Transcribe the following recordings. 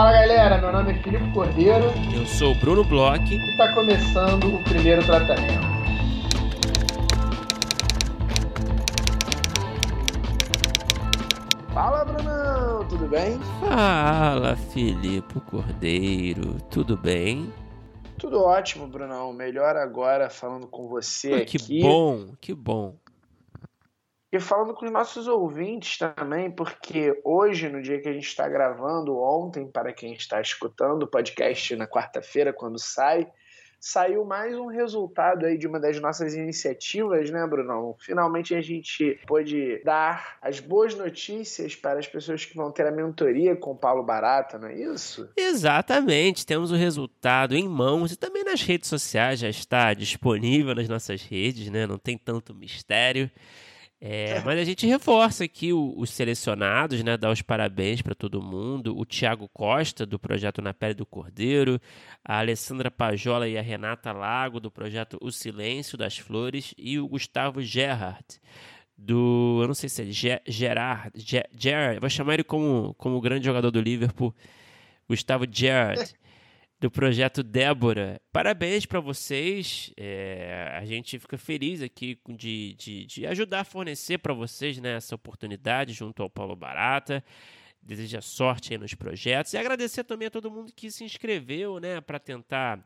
Fala galera, meu nome é Filipe Cordeiro. Eu sou o Bruno Bloch. E está começando o primeiro tratamento. Fala Brunão, tudo bem? Fala Filipe Cordeiro, tudo bem? Tudo ótimo, Brunão. Melhor agora falando com você ah, aqui. Que bom, que bom. E falando com os nossos ouvintes também, porque hoje, no dia que a gente está gravando, ontem, para quem está escutando o podcast na quarta-feira, quando sai, saiu mais um resultado aí de uma das nossas iniciativas, né, Brunão? Finalmente a gente pôde dar as boas notícias para as pessoas que vão ter a mentoria com o Paulo Barata, não é isso? Exatamente, temos o resultado em mãos e também nas redes sociais já está disponível nas nossas redes, né? Não tem tanto mistério. É, mas a gente reforça aqui o, os selecionados, né? Dá os parabéns para todo mundo. O Tiago Costa, do projeto Na Pele do Cordeiro, a Alessandra Pajola e a Renata Lago, do projeto O Silêncio das Flores, e o Gustavo Gerhard, do. Eu não sei se é Gerard. Gerard, vou chamar ele como, como grande jogador do Liverpool, Gustavo Gerard do projeto Débora. Parabéns para vocês. É, a gente fica feliz aqui de, de, de ajudar a fornecer para vocês né, essa oportunidade junto ao Paulo Barata. Deseja sorte nos projetos e agradecer também a todo mundo que se inscreveu né, para tentar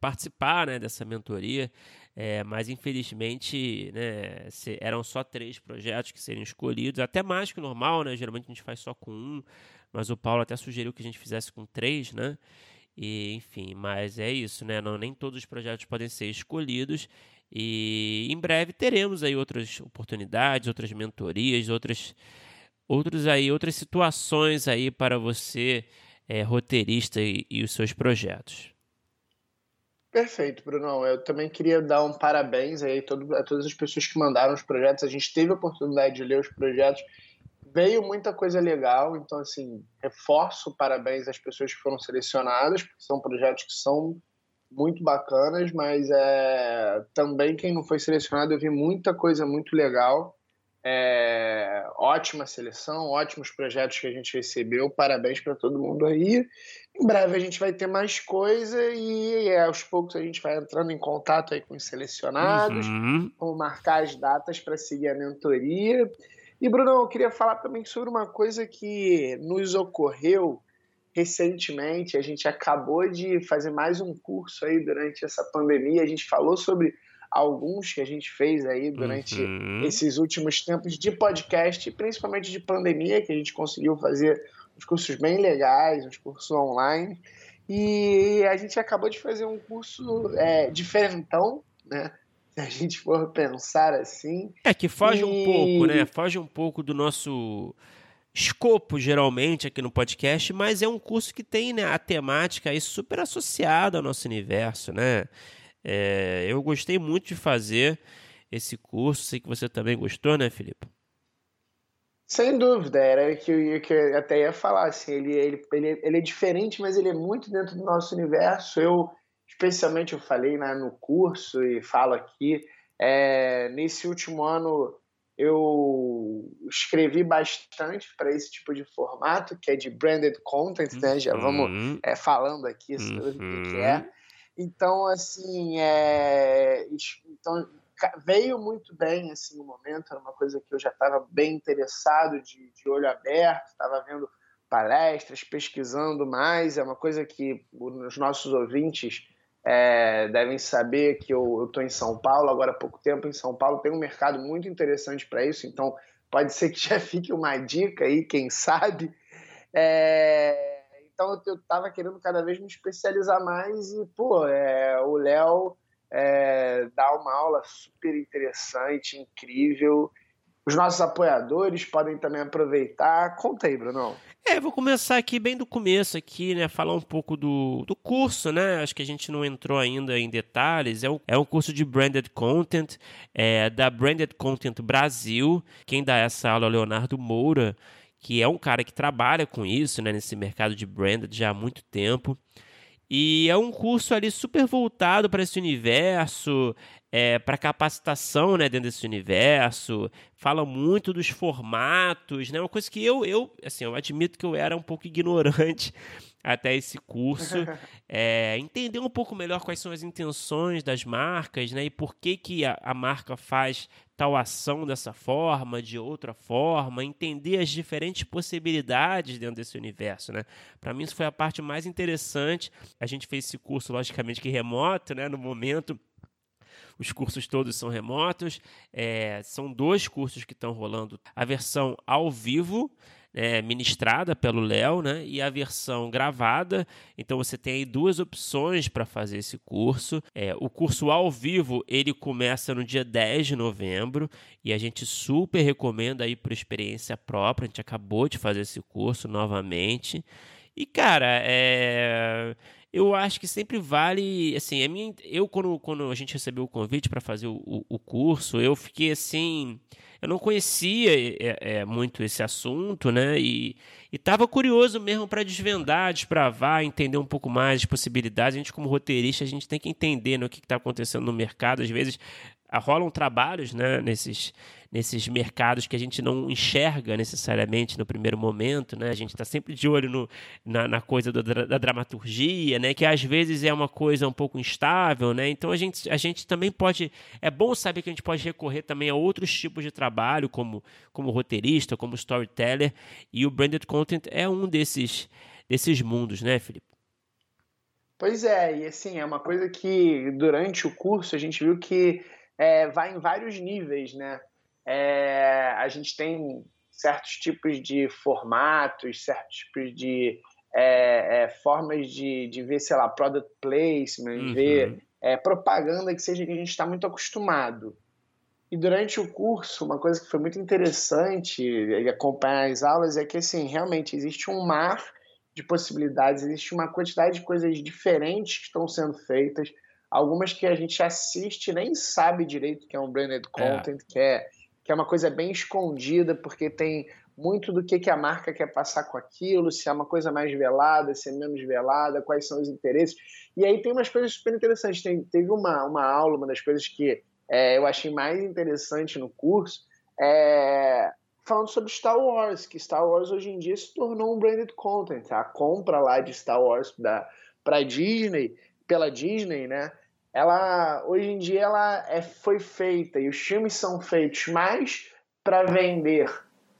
participar né, dessa mentoria, é, mas infelizmente né, eram só três projetos que seriam escolhidos, até mais que o normal, né? Geralmente a gente faz só com um, mas o Paulo até sugeriu que a gente fizesse com três, né? E, enfim, mas é isso, né? Não, nem todos os projetos podem ser escolhidos. E em breve teremos aí outras oportunidades, outras mentorias, outras, outros aí, outras situações aí para você, é, roteirista e, e os seus projetos. Perfeito, Bruno. Eu também queria dar um parabéns aí a, todas as pessoas que mandaram os projetos. A gente teve a oportunidade de ler os projetos veio muita coisa legal, então assim, reforço parabéns às pessoas que foram selecionadas, porque são projetos que são muito bacanas, mas é, também quem não foi selecionado eu vi muita coisa muito legal. É, ótima seleção, ótimos projetos que a gente recebeu, parabéns para todo mundo aí. Em breve a gente vai ter mais coisa e é, aos poucos a gente vai entrando em contato aí com os selecionados, uhum. vamos marcar as datas para seguir a mentoria. E, Bruno, eu queria falar também sobre uma coisa que nos ocorreu recentemente. A gente acabou de fazer mais um curso aí durante essa pandemia. A gente falou sobre alguns que a gente fez aí durante uhum. esses últimos tempos de podcast, principalmente de pandemia, que a gente conseguiu fazer uns cursos bem legais, uns cursos online. E a gente acabou de fazer um curso é, diferentão, né? se a gente for pensar assim. É que foge e... um pouco, né? Foge um pouco do nosso escopo, geralmente, aqui no podcast, mas é um curso que tem né, a temática aí super associada ao nosso universo, né? É, eu gostei muito de fazer esse curso, sei que você também gostou, né, Felipe? Sem dúvida, era que eu, que eu até ia falar, assim, ele, ele, ele, ele é diferente, mas ele é muito dentro do nosso universo. Eu especialmente eu falei né, no curso e falo aqui, é, nesse último ano eu escrevi bastante para esse tipo de formato, que é de branded content, né? Já vamos uhum. é, falando aqui sobre uhum. o que é. Uhum. Então, assim, é, então, veio muito bem assim, no momento, era uma coisa que eu já estava bem interessado, de, de olho aberto, estava vendo palestras, pesquisando mais, é uma coisa que os nossos ouvintes é, devem saber que eu estou em São Paulo agora há pouco tempo. Em São Paulo tem um mercado muito interessante para isso, então pode ser que já fique uma dica aí, quem sabe. É, então eu estava querendo cada vez me especializar mais e, pô, é, o Léo é, dá uma aula super interessante, incrível. Os nossos apoiadores podem também aproveitar. Conta aí, Bruno. É, vou começar aqui bem do começo aqui, né? Falar um pouco do, do curso, né? Acho que a gente não entrou ainda em detalhes. É um, é um curso de Branded Content, é, da Branded Content Brasil. Quem dá essa aula é o Leonardo Moura, que é um cara que trabalha com isso, né? Nesse mercado de branded já há muito tempo. E é um curso ali super voltado para esse universo, é, para capacitação né, dentro desse universo, fala muito dos formatos, né? Uma coisa que eu, eu, assim, eu admito que eu era um pouco ignorante até esse curso, é, entender um pouco melhor quais são as intenções das marcas, né, e por que, que a, a, marca faz tal ação dessa forma, de outra forma, entender as diferentes possibilidades dentro desse universo, né. Para mim isso foi a parte mais interessante. A gente fez esse curso, logicamente que remoto, né, no momento. Os cursos todos são remotos. É, são dois cursos que estão rolando. A versão ao vivo, é, ministrada pelo Léo, né? E a versão gravada. Então você tem aí duas opções para fazer esse curso. É, o curso ao vivo ele começa no dia 10 de novembro e a gente super recomenda aí por experiência própria. A gente acabou de fazer esse curso novamente. E, cara, é eu acho que sempre vale, assim, a minha, eu quando, quando a gente recebeu o convite para fazer o, o, o, curso, eu fiquei assim, eu não conhecia é, é, muito esse assunto, né? E estava curioso mesmo para desvendar, desbravar, entender um pouco mais as possibilidades. A gente, como roteirista, a gente tem que entender né, o que está acontecendo no mercado. Às vezes rolam trabalhos né, nesses, nesses mercados que a gente não enxerga necessariamente no primeiro momento, né? A gente está sempre de olho no, na, na coisa do, da dramaturgia, né? Que às vezes é uma coisa um pouco instável, né? Então a gente, a gente também pode... É bom saber que a gente pode recorrer também a outros tipos de trabalho, como, como roteirista, como storyteller, e o branded content é um desses, desses mundos, né, Felipe? Pois é, e assim, é uma coisa que durante o curso a gente viu que é, vai em vários níveis, né? É, a gente tem certos tipos de formatos, certos tipos de é, é, formas de, de ver, sei lá, product placement, uhum. ver é, propaganda que seja que a gente está muito acostumado. E durante o curso, uma coisa que foi muito interessante acompanhar as aulas é que, assim, realmente existe um mar de possibilidades, existe uma quantidade de coisas diferentes que estão sendo feitas, algumas que a gente assiste nem sabe direito que é um branded é. content, é. que é que é uma coisa bem escondida, porque tem muito do que, que a marca quer passar com aquilo, se é uma coisa mais velada, se é menos velada, quais são os interesses. E aí tem umas coisas super interessantes. Tem, teve uma, uma aula, uma das coisas que é, eu achei mais interessante no curso, é, falando sobre Star Wars, que Star Wars hoje em dia se tornou um branded content. A compra lá de Star Wars para Disney, pela Disney, né? Ela hoje em dia ela é, foi feita e os filmes são feitos mais para vender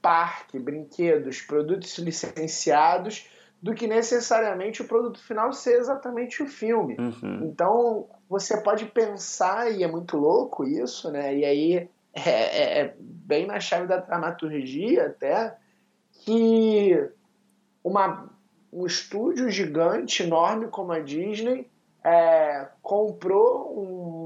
parque, brinquedos, produtos licenciados do que necessariamente o produto final ser exatamente o filme. Uhum. Então você pode pensar e é muito louco isso, né? E aí é, é, é bem na chave da dramaturgia até que uma, um estúdio gigante, enorme como a Disney é, comprou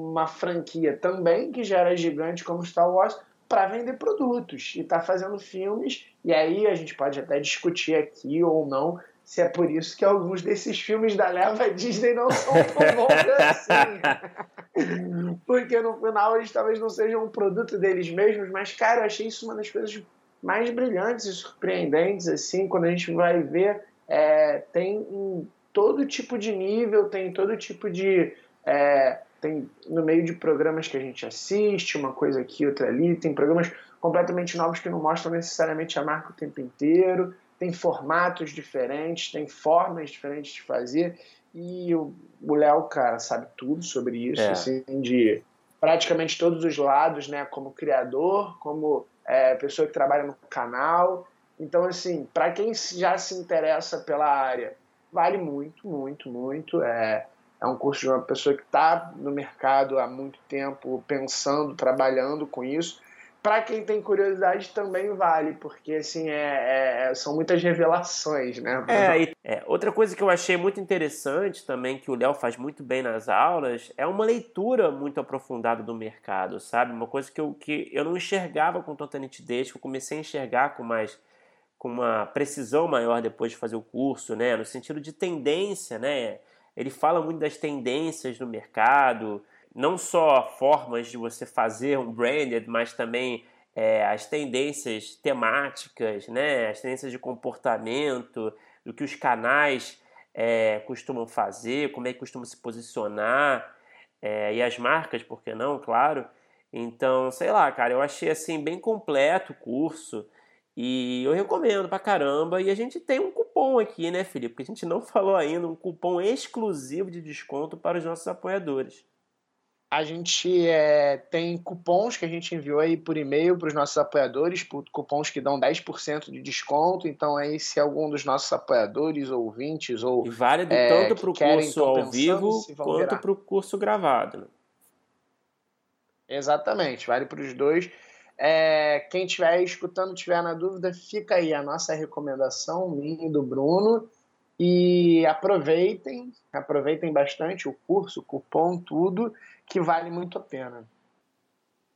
uma franquia também que já era gigante como Star Wars para vender produtos e está fazendo filmes e aí a gente pode até discutir aqui ou não se é por isso que alguns desses filmes da leva Disney não são tão bons assim. Porque no final eles talvez não sejam um produto deles mesmos, mas cara, eu achei isso uma das coisas mais brilhantes e surpreendentes assim, quando a gente vai ver é, tem todo tipo de nível, tem todo tipo de. É, tem no meio de programas que a gente assiste, uma coisa aqui, outra ali, tem programas completamente novos que não mostram necessariamente a marca o tempo inteiro, tem formatos diferentes, tem formas diferentes de fazer. E o Léo, cara, sabe tudo sobre isso, é. assim, de praticamente todos os lados, né? Como criador, como é, pessoa que trabalha no canal. Então, assim, para quem já se interessa pela área vale muito, muito, muito. É, é um curso de uma pessoa que está no mercado há muito tempo, pensando, trabalhando com isso. Para quem tem curiosidade também vale, porque assim é, é são muitas revelações, né? É, e, é, outra coisa que eu achei muito interessante também, que o Léo faz muito bem nas aulas, é uma leitura muito aprofundada do mercado, sabe? Uma coisa que eu, que eu não enxergava com tanta nitidez, que eu comecei a enxergar com mais com uma precisão maior depois de fazer o curso, né? No sentido de tendência, né? Ele fala muito das tendências no mercado, não só formas de você fazer um branded, mas também é, as tendências temáticas, né? As tendências de comportamento, do que os canais é, costumam fazer, como é que costumam se posicionar. é, e as marcas, por que não, claro. Então, sei lá, cara, eu achei assim bem completo o curso e eu recomendo pra caramba. E a gente tem um cupom aqui, né, Felipe? Porque a gente não falou ainda, um cupom exclusivo de desconto para os nossos apoiadores. A gente é, tem cupons que a gente enviou aí por e-mail para os nossos apoiadores, cupons que dão 10% de desconto. Então, aí, se algum dos nossos apoiadores, ouvintes ou. E válido é, tanto para o curso ao vivo quanto para o curso gravado. Né? Exatamente, vale para os dois. É, quem estiver escutando, tiver na dúvida, fica aí a nossa recomendação, minha e do Bruno. E aproveitem, aproveitem bastante o curso, o cupom, tudo que vale muito a pena.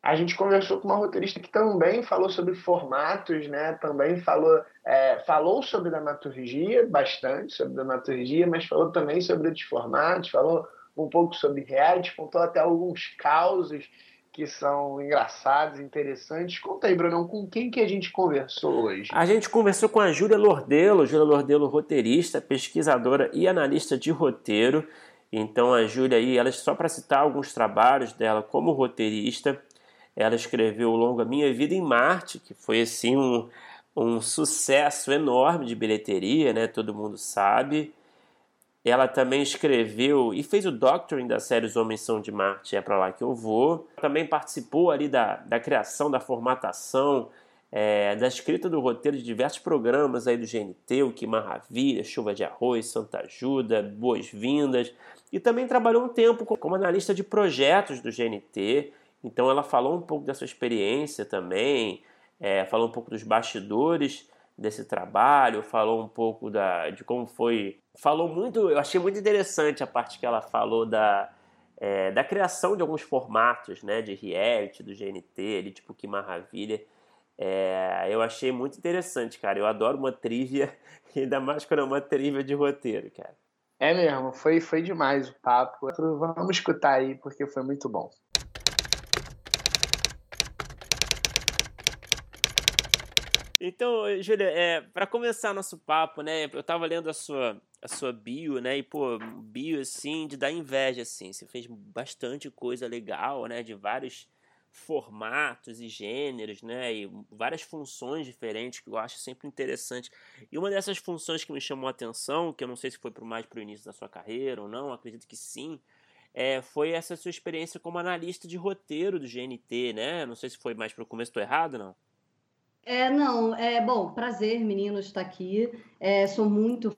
A gente conversou com uma roteirista que também falou sobre formatos, né? Também falou, é, falou sobre dramaturgia, bastante sobre dramaturgia, mas falou também sobre outros formatos, falou um pouco sobre reality, contou até alguns causos que são engraçados, interessantes. Conta aí, Brunão, com quem que a gente conversou hoje? A gente conversou com a Júlia Lordelo, Júlia Lordelo, roteirista, pesquisadora e analista de roteiro. Então a Júlia aí, ela só para citar alguns trabalhos dela como roteirista, ela escreveu o longa Minha Vida em Marte, que foi assim um, um sucesso enorme de bilheteria, né? Todo mundo sabe. Ela também escreveu e fez o doctoring da série Os Homens São de Marte, é para lá que eu vou. Também participou ali da, da criação, da formatação, é, da escrita do roteiro de diversos programas aí do GNT, o Que Maravilha, Chuva de Arroz, Santa Ajuda, Boas-Vindas. E também trabalhou um tempo como analista de projetos do GNT. Então ela falou um pouco da sua experiência também, é, falou um pouco dos bastidores desse trabalho, falou um pouco da, de como foi. Falou muito, eu achei muito interessante a parte que ela falou da, é, da criação de alguns formatos né, de reality do GNT, ali, tipo Que Maravilha. É, eu achei muito interessante, cara. Eu adoro uma trivia, ainda mais quando é uma trivia de roteiro, cara. É mesmo, foi, foi demais o papo. Vamos escutar aí, porque foi muito bom. Então, Júlia, é, para começar nosso papo, né? Eu tava lendo a sua, a sua bio, né? E, pô, bio, assim, de dar inveja, assim. Você fez bastante coisa legal, né? De vários formatos e gêneros, né? E várias funções diferentes que eu acho sempre interessante. E uma dessas funções que me chamou a atenção, que eu não sei se foi pro mais para o início da sua carreira ou não, acredito que sim, é, foi essa sua experiência como analista de roteiro do GNT, né? Não sei se foi mais para o começo, estou errado, não? É, não, é bom, prazer, meninos, estar aqui. É, sou muito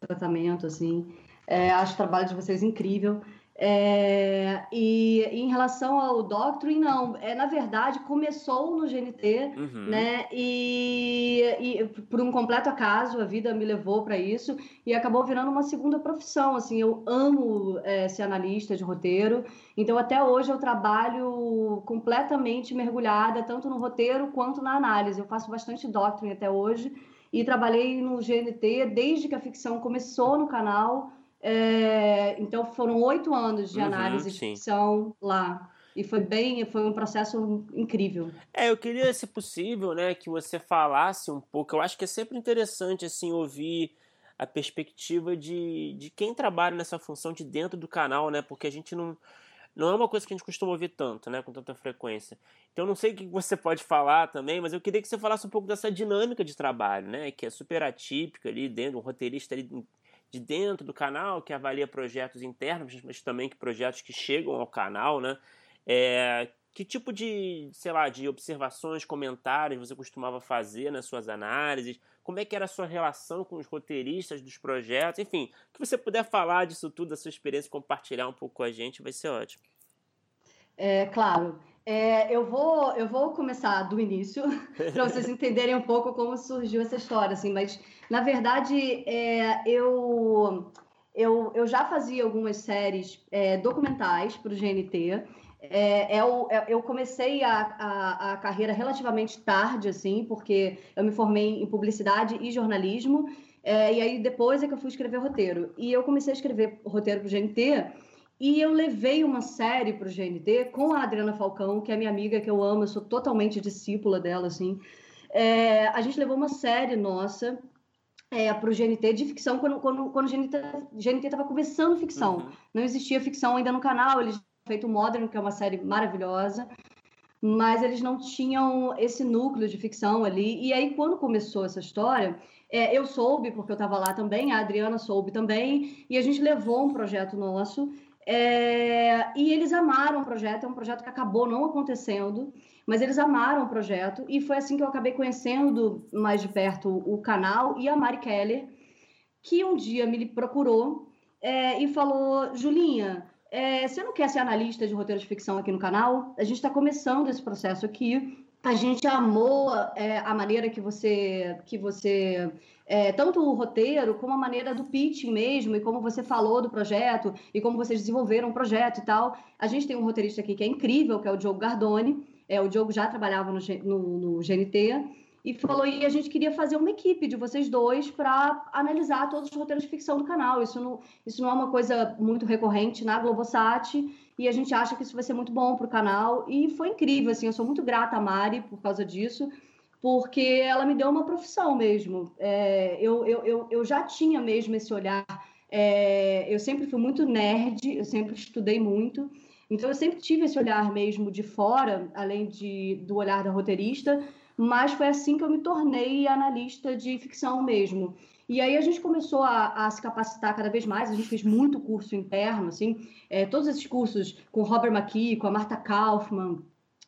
tratamento, assim. É, acho o trabalho de vocês incrível. É, e em relação ao Doctrine, não. É, na verdade, começou no GNT, uhum. né? E, e, por um completo acaso, a vida me levou para isso e acabou virando uma segunda profissão. Assim, eu amo é, ser analista de roteiro, então até hoje eu trabalho completamente mergulhada, tanto no roteiro quanto na análise. Eu faço bastante Doctrine até hoje e trabalhei no GNT desde que a ficção começou no canal é, então foram oito anos de uhum, análise de ficção lá. E foi bem, foi um processo incrível. É, eu queria, se possível, né, que você falasse um pouco. Eu acho que é sempre interessante assim ouvir a perspectiva de, de quem trabalha nessa função de dentro do canal, né? Porque a gente não não é uma coisa que a gente costuma ouvir tanto, né, com tanta frequência. Então não sei o que você pode falar também, mas eu queria que você falasse um pouco dessa dinâmica de trabalho, né, que é super atípica ali dentro, um roteirista ali de dentro do canal, que avalia projetos internos, mas também que projetos que chegam ao canal, né? É, que tipo de, sei lá, de observações, comentários você costumava fazer nas suas análises? Como é que era a sua relação com os roteiristas dos projetos? Enfim, que você puder falar disso tudo, da sua experiência, compartilhar um pouco com a gente, vai ser ótimo. É, claro. É, eu, vou, eu vou começar do início, para vocês entenderem um pouco como surgiu essa história, assim, mas, na verdade, é, eu, eu, eu já fazia algumas séries é, documentais para o GNT, é, eu, é é, eu comecei a, a, a, carreira relativamente tarde, assim, porque eu me formei em publicidade e jornalismo, é, e aí depois é que eu fui escrever roteiro. E eu comecei a escrever roteiro para o GNT e eu levei uma série para o GNT com a Adriana Falcão, que é minha amiga, que eu amo, eu sou totalmente discípula dela, assim. É, a gente levou uma série nossa é, para o GNT de ficção quando, quando, quando o GNT estava começando ficção. Uhum. Não existia ficção ainda no canal, eles feito Modern, que é uma série maravilhosa, mas eles não tinham esse núcleo de ficção ali. E aí, quando começou essa história, é, eu soube, porque eu estava lá também, a Adriana soube também, e a gente levou um projeto nosso. É, e eles amaram o projeto, é um projeto que acabou não acontecendo, mas eles amaram o projeto, e foi assim que eu acabei conhecendo mais de perto o canal e a Mari Keller, que um dia me procurou é, e falou: Julinha, é, você não quer ser analista de roteiro de ficção aqui no canal? A gente está começando esse processo aqui. A gente amou é, a maneira que você, que você é, tanto o roteiro como a maneira do pitching mesmo, e como você falou do projeto, e como vocês desenvolveram o projeto e tal. A gente tem um roteirista aqui que é incrível, que é o Diogo Gardoni. É, o Diogo já trabalhava no, no, no GNT e falou e a gente queria fazer uma equipe de vocês dois para analisar todos os roteiros de ficção do canal. Isso não, isso não é uma coisa muito recorrente na Globosat e a gente acha que isso vai ser muito bom para o canal e foi incrível assim. Eu sou muito grata a Mari por causa disso, porque ela me deu uma profissão mesmo. É, eu, eu, eu, eu já tinha mesmo esse olhar. É, eu sempre fui muito nerd, eu sempre estudei muito. Então, eu sempre tive esse olhar mesmo de fora, além de, do olhar da roteirista, mas foi assim que eu me tornei analista de ficção mesmo. E aí a gente começou a, a, se capacitar cada vez mais, a gente fez muito curso interno, assim, é, todos esses cursos com Robert McKee, com a Marta Kaufman,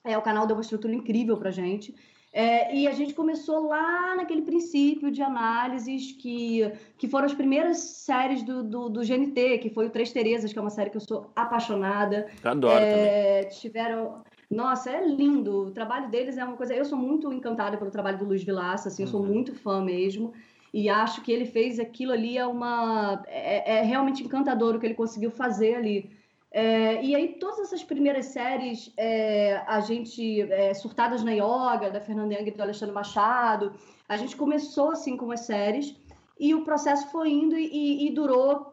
é, o canal deu uma estrutura incrível para gente. É, e a gente começou lá naquele princípio de análises que, que foram as primeiras séries do, do, do GNT, que foi o Três Terezas, que é uma série que eu sou apaixonada. Adoro é, também. Tiveram nossa, é lindo. O trabalho deles é uma coisa. Eu sou muito encantada pelo trabalho do Luiz Vilaça, assim, eu sou uhum. muito fã mesmo. E acho que ele fez aquilo ali é uma. É, é realmente encantador o que ele conseguiu fazer ali. É, e aí, todas essas primeiras séries, é, a gente. É, Surtadas na Yoga, da Fernanda Yang e do Alexandre Machado, a gente começou assim com as séries e o processo foi indo e, e durou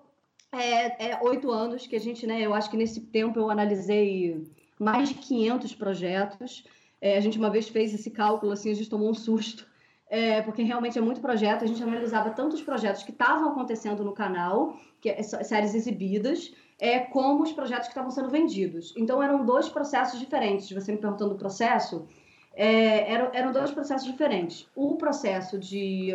é, é, oito anos, que a gente, né? Eu acho que nesse tempo eu analisei mais de 500 projetos. É, a gente uma vez fez esse cálculo, assim, a gente tomou um susto, é, porque realmente é muito projeto. A gente analisava tanto os projetos que estavam acontecendo no canal, que séries exibidas, é, como os projetos que estavam sendo vendidos. Então, eram dois processos diferentes. Você me perguntando do processo, é, eram, eram dois processos diferentes. O processo de,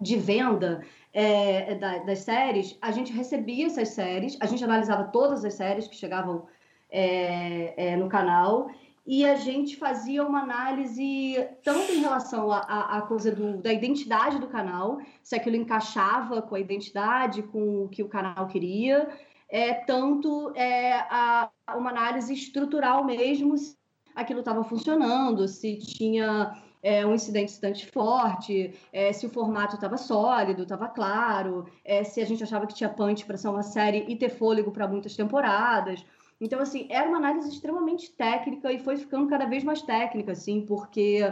de venda é, da, das séries, a gente recebia essas séries, a gente analisava todas as séries que chegavam é, é, no canal e a gente fazia uma análise tanto em relação à coisa do, da identidade do canal, se aquilo encaixava com a identidade, com o que o canal queria, é, tanto é, a, uma análise estrutural mesmo, se aquilo estava funcionando, se tinha é, um incidente bastante forte, é, se o formato estava sólido, estava claro, é, se a gente achava que tinha punch para ser uma série e ter fôlego para muitas temporadas. Então, assim, era uma análise extremamente técnica e foi ficando cada vez mais técnica, assim, porque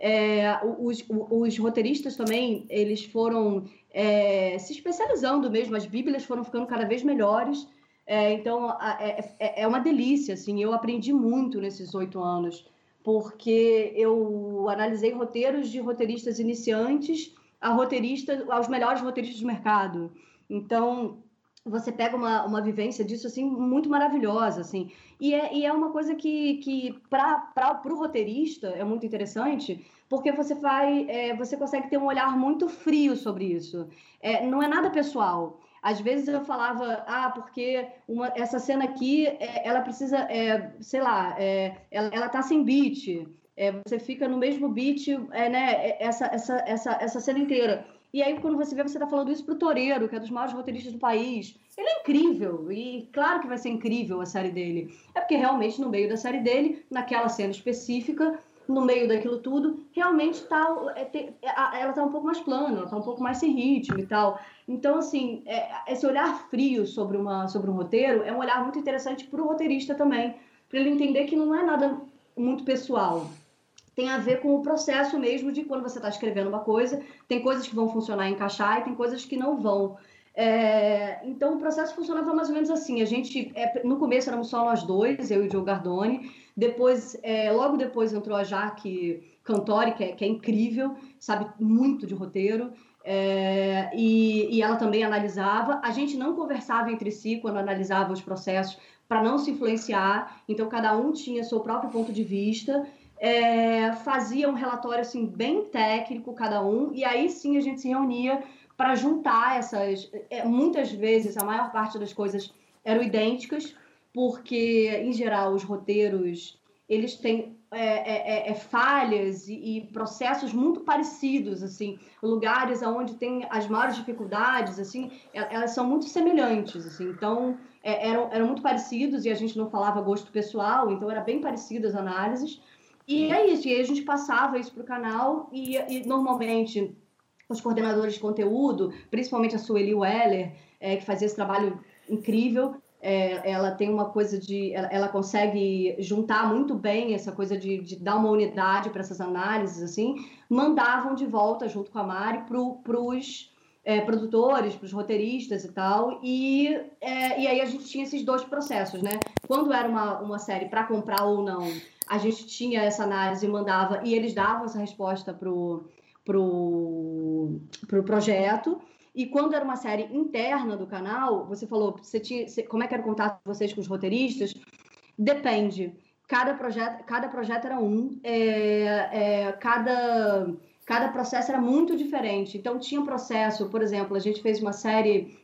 é, os, os, roteiristas também, eles foram é, se especializando mesmo, as bíblias foram ficando cada vez melhores. É, então, é, é, é, uma delícia, assim, eu aprendi muito nesses oito anos, porque eu analisei roteiros de roteiristas iniciantes a roteiristas, aos melhores roteiristas do mercado. Então, você pega uma, uma vivência disso assim muito maravilhosa assim. E é, e é uma coisa que, que para o roteirista é muito interessante porque você vai é, você consegue ter um olhar muito frio sobre isso. É, não é nada pessoal. Às vezes eu falava ah porque uma, essa cena aqui é, ela precisa é, sei lá é, ela, ela tá sem beat você fica no mesmo beat né essa, essa, essa, essa cena inteira e aí, quando você vê, você está falando isso para o Toreiro, que é dos maiores roteiristas do país. Ele é incrível, e claro que vai ser incrível a série dele. É porque realmente, no meio da série dele, naquela cena específica, no meio daquilo tudo, realmente tá, é, ela está um pouco mais plana, está um pouco mais sem ritmo e tal. Então, assim, é, esse olhar frio sobre, uma, sobre um roteiro é um olhar muito interessante para o roteirista também, para ele entender que não é nada muito pessoal tem a ver com o processo mesmo de quando você está escrevendo uma coisa, tem coisas que vão funcionar e encaixar e tem coisas que não vão. É, então o processo funcionava mais ou menos assim. A gente, é, no começo éramos só nós dois, eu e o Joe Gardoni. Depois, é, logo depois entrou a Jaque Cantori, que é, que é incrível, sabe muito de roteiro. E, e ela também analisava. A gente não conversava entre si quando analisava os processos, para não se influenciar. Então, cada um tinha seu próprio ponto de vista. É, fazia um relatório assim bem técnico cada um e aí sim a gente se reunia para juntar essas é, muitas vezes a maior parte das coisas eram idênticas porque em geral os roteiros eles têm é, é, é, é falhas e, e, processos muito parecidos, assim, lugares onde tem as maiores dificuldades, assim, elas são muito semelhantes, assim, então é, eram, eram muito parecidos e a gente não falava gosto pessoal, então era bem parecidas as análises, e é isso, e aí a gente passava isso para o canal e, e, normalmente os coordenadores de conteúdo, principalmente a Sueli Weller, é, que fazia esse trabalho incrível, é, ela tem uma coisa de. Ela, ela, consegue juntar muito bem essa coisa de, de dar uma unidade para essas análises, assim, mandavam de volta junto com a Mari para os é, produtores, para os roteiristas e tal. E, é, e aí a gente tinha esses dois processos, né? Quando era uma, uma série para comprar ou não, a gente tinha essa análise e mandava, e eles davam essa resposta para o pro, pro projeto. E quando era uma série interna do canal, você falou, você tinha, como é que era o contato de vocês com os roteiristas? Depende. Cada projeto, cada projeto era um, é, é, cada, cada processo era muito diferente. Então tinha um processo, por exemplo, a gente fez uma série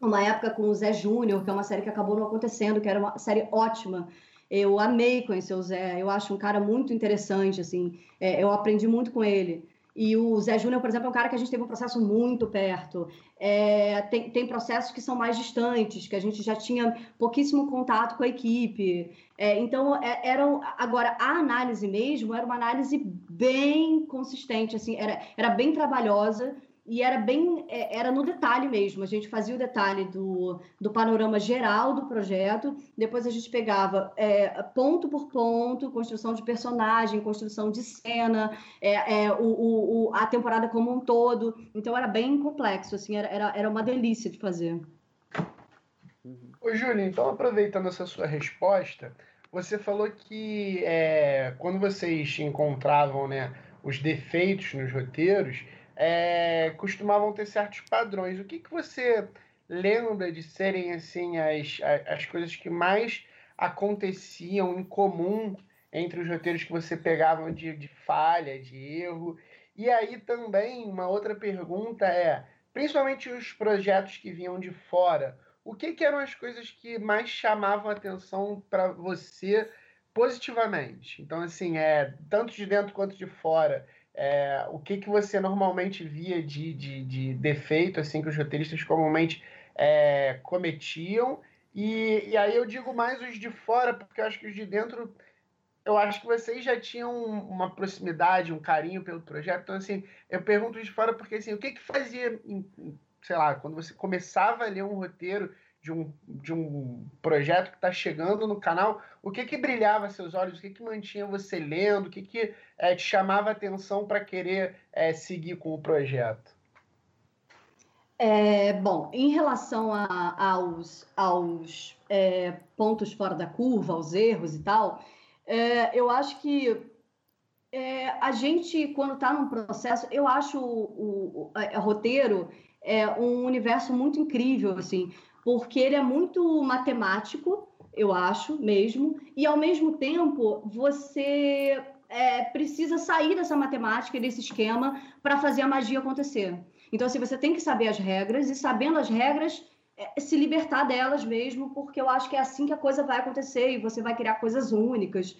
uma época com o Zé Júnior, que é uma série que acabou não acontecendo, que era uma série ótima. Eu amei conhecer o Zé, eu acho um cara muito interessante, assim, é, eu aprendi muito com ele. E o Zé Júnior, por exemplo, é um cara que a gente teve um processo muito perto. É, tem, tem processos que são mais distantes, que a gente já tinha pouquíssimo contato com a equipe. É, então, é, era, agora, a análise mesmo era uma análise bem consistente, assim, era, era bem trabalhosa e era bem é, era no detalhe mesmo. A gente fazia o detalhe do, do panorama geral do projeto, depois a gente pegava é, ponto por ponto, construção de personagem, construção de cena, é, é, o, o, a temporada como um todo. Então era bem complexo, assim, era, era, era uma delícia de fazer. Ô, Júlio, então aproveitando essa sua resposta, você falou que é, quando vocês encontravam né, os defeitos nos roteiros, é, costumavam ter certos padrões. O que, que você lembra de serem assim as, as coisas que mais aconteciam em comum entre os roteiros que você pegava de, de falha, de erro? E aí também uma outra pergunta é, principalmente os projetos que vinham de fora, o que, que eram as coisas que mais chamavam atenção para você positivamente? Então, assim, é tanto de dentro quanto de fora é, o que, que você normalmente via de, de, de defeito assim que os roteiristas comumente é, cometiam? E, e aí eu digo mais os de fora porque eu acho que os de dentro eu acho que vocês já tinham uma proximidade um carinho pelo projeto. Então assim eu pergunto os de fora porque assim o que que fazia sei lá quando você começava a ler um roteiro de um, de um projeto que está chegando no canal, o que que brilhava seus olhos, o que que mantinha você lendo, o que que é, te chamava atenção para querer é, seguir com o projeto? É, bom, em relação a, aos, aos é, pontos fora da curva, aos erros e tal, é, eu acho que é, a gente, quando está num processo, eu acho o, o, o roteiro é um universo muito incrível, assim, porque ele é muito matemático, eu acho mesmo, e ao mesmo tempo você é, precisa sair dessa matemática e desse esquema para fazer a magia acontecer. Então, assim, você tem que saber as regras e, sabendo as regras, é, se libertar delas mesmo, porque eu acho que é assim que a coisa vai acontecer e você vai criar coisas únicas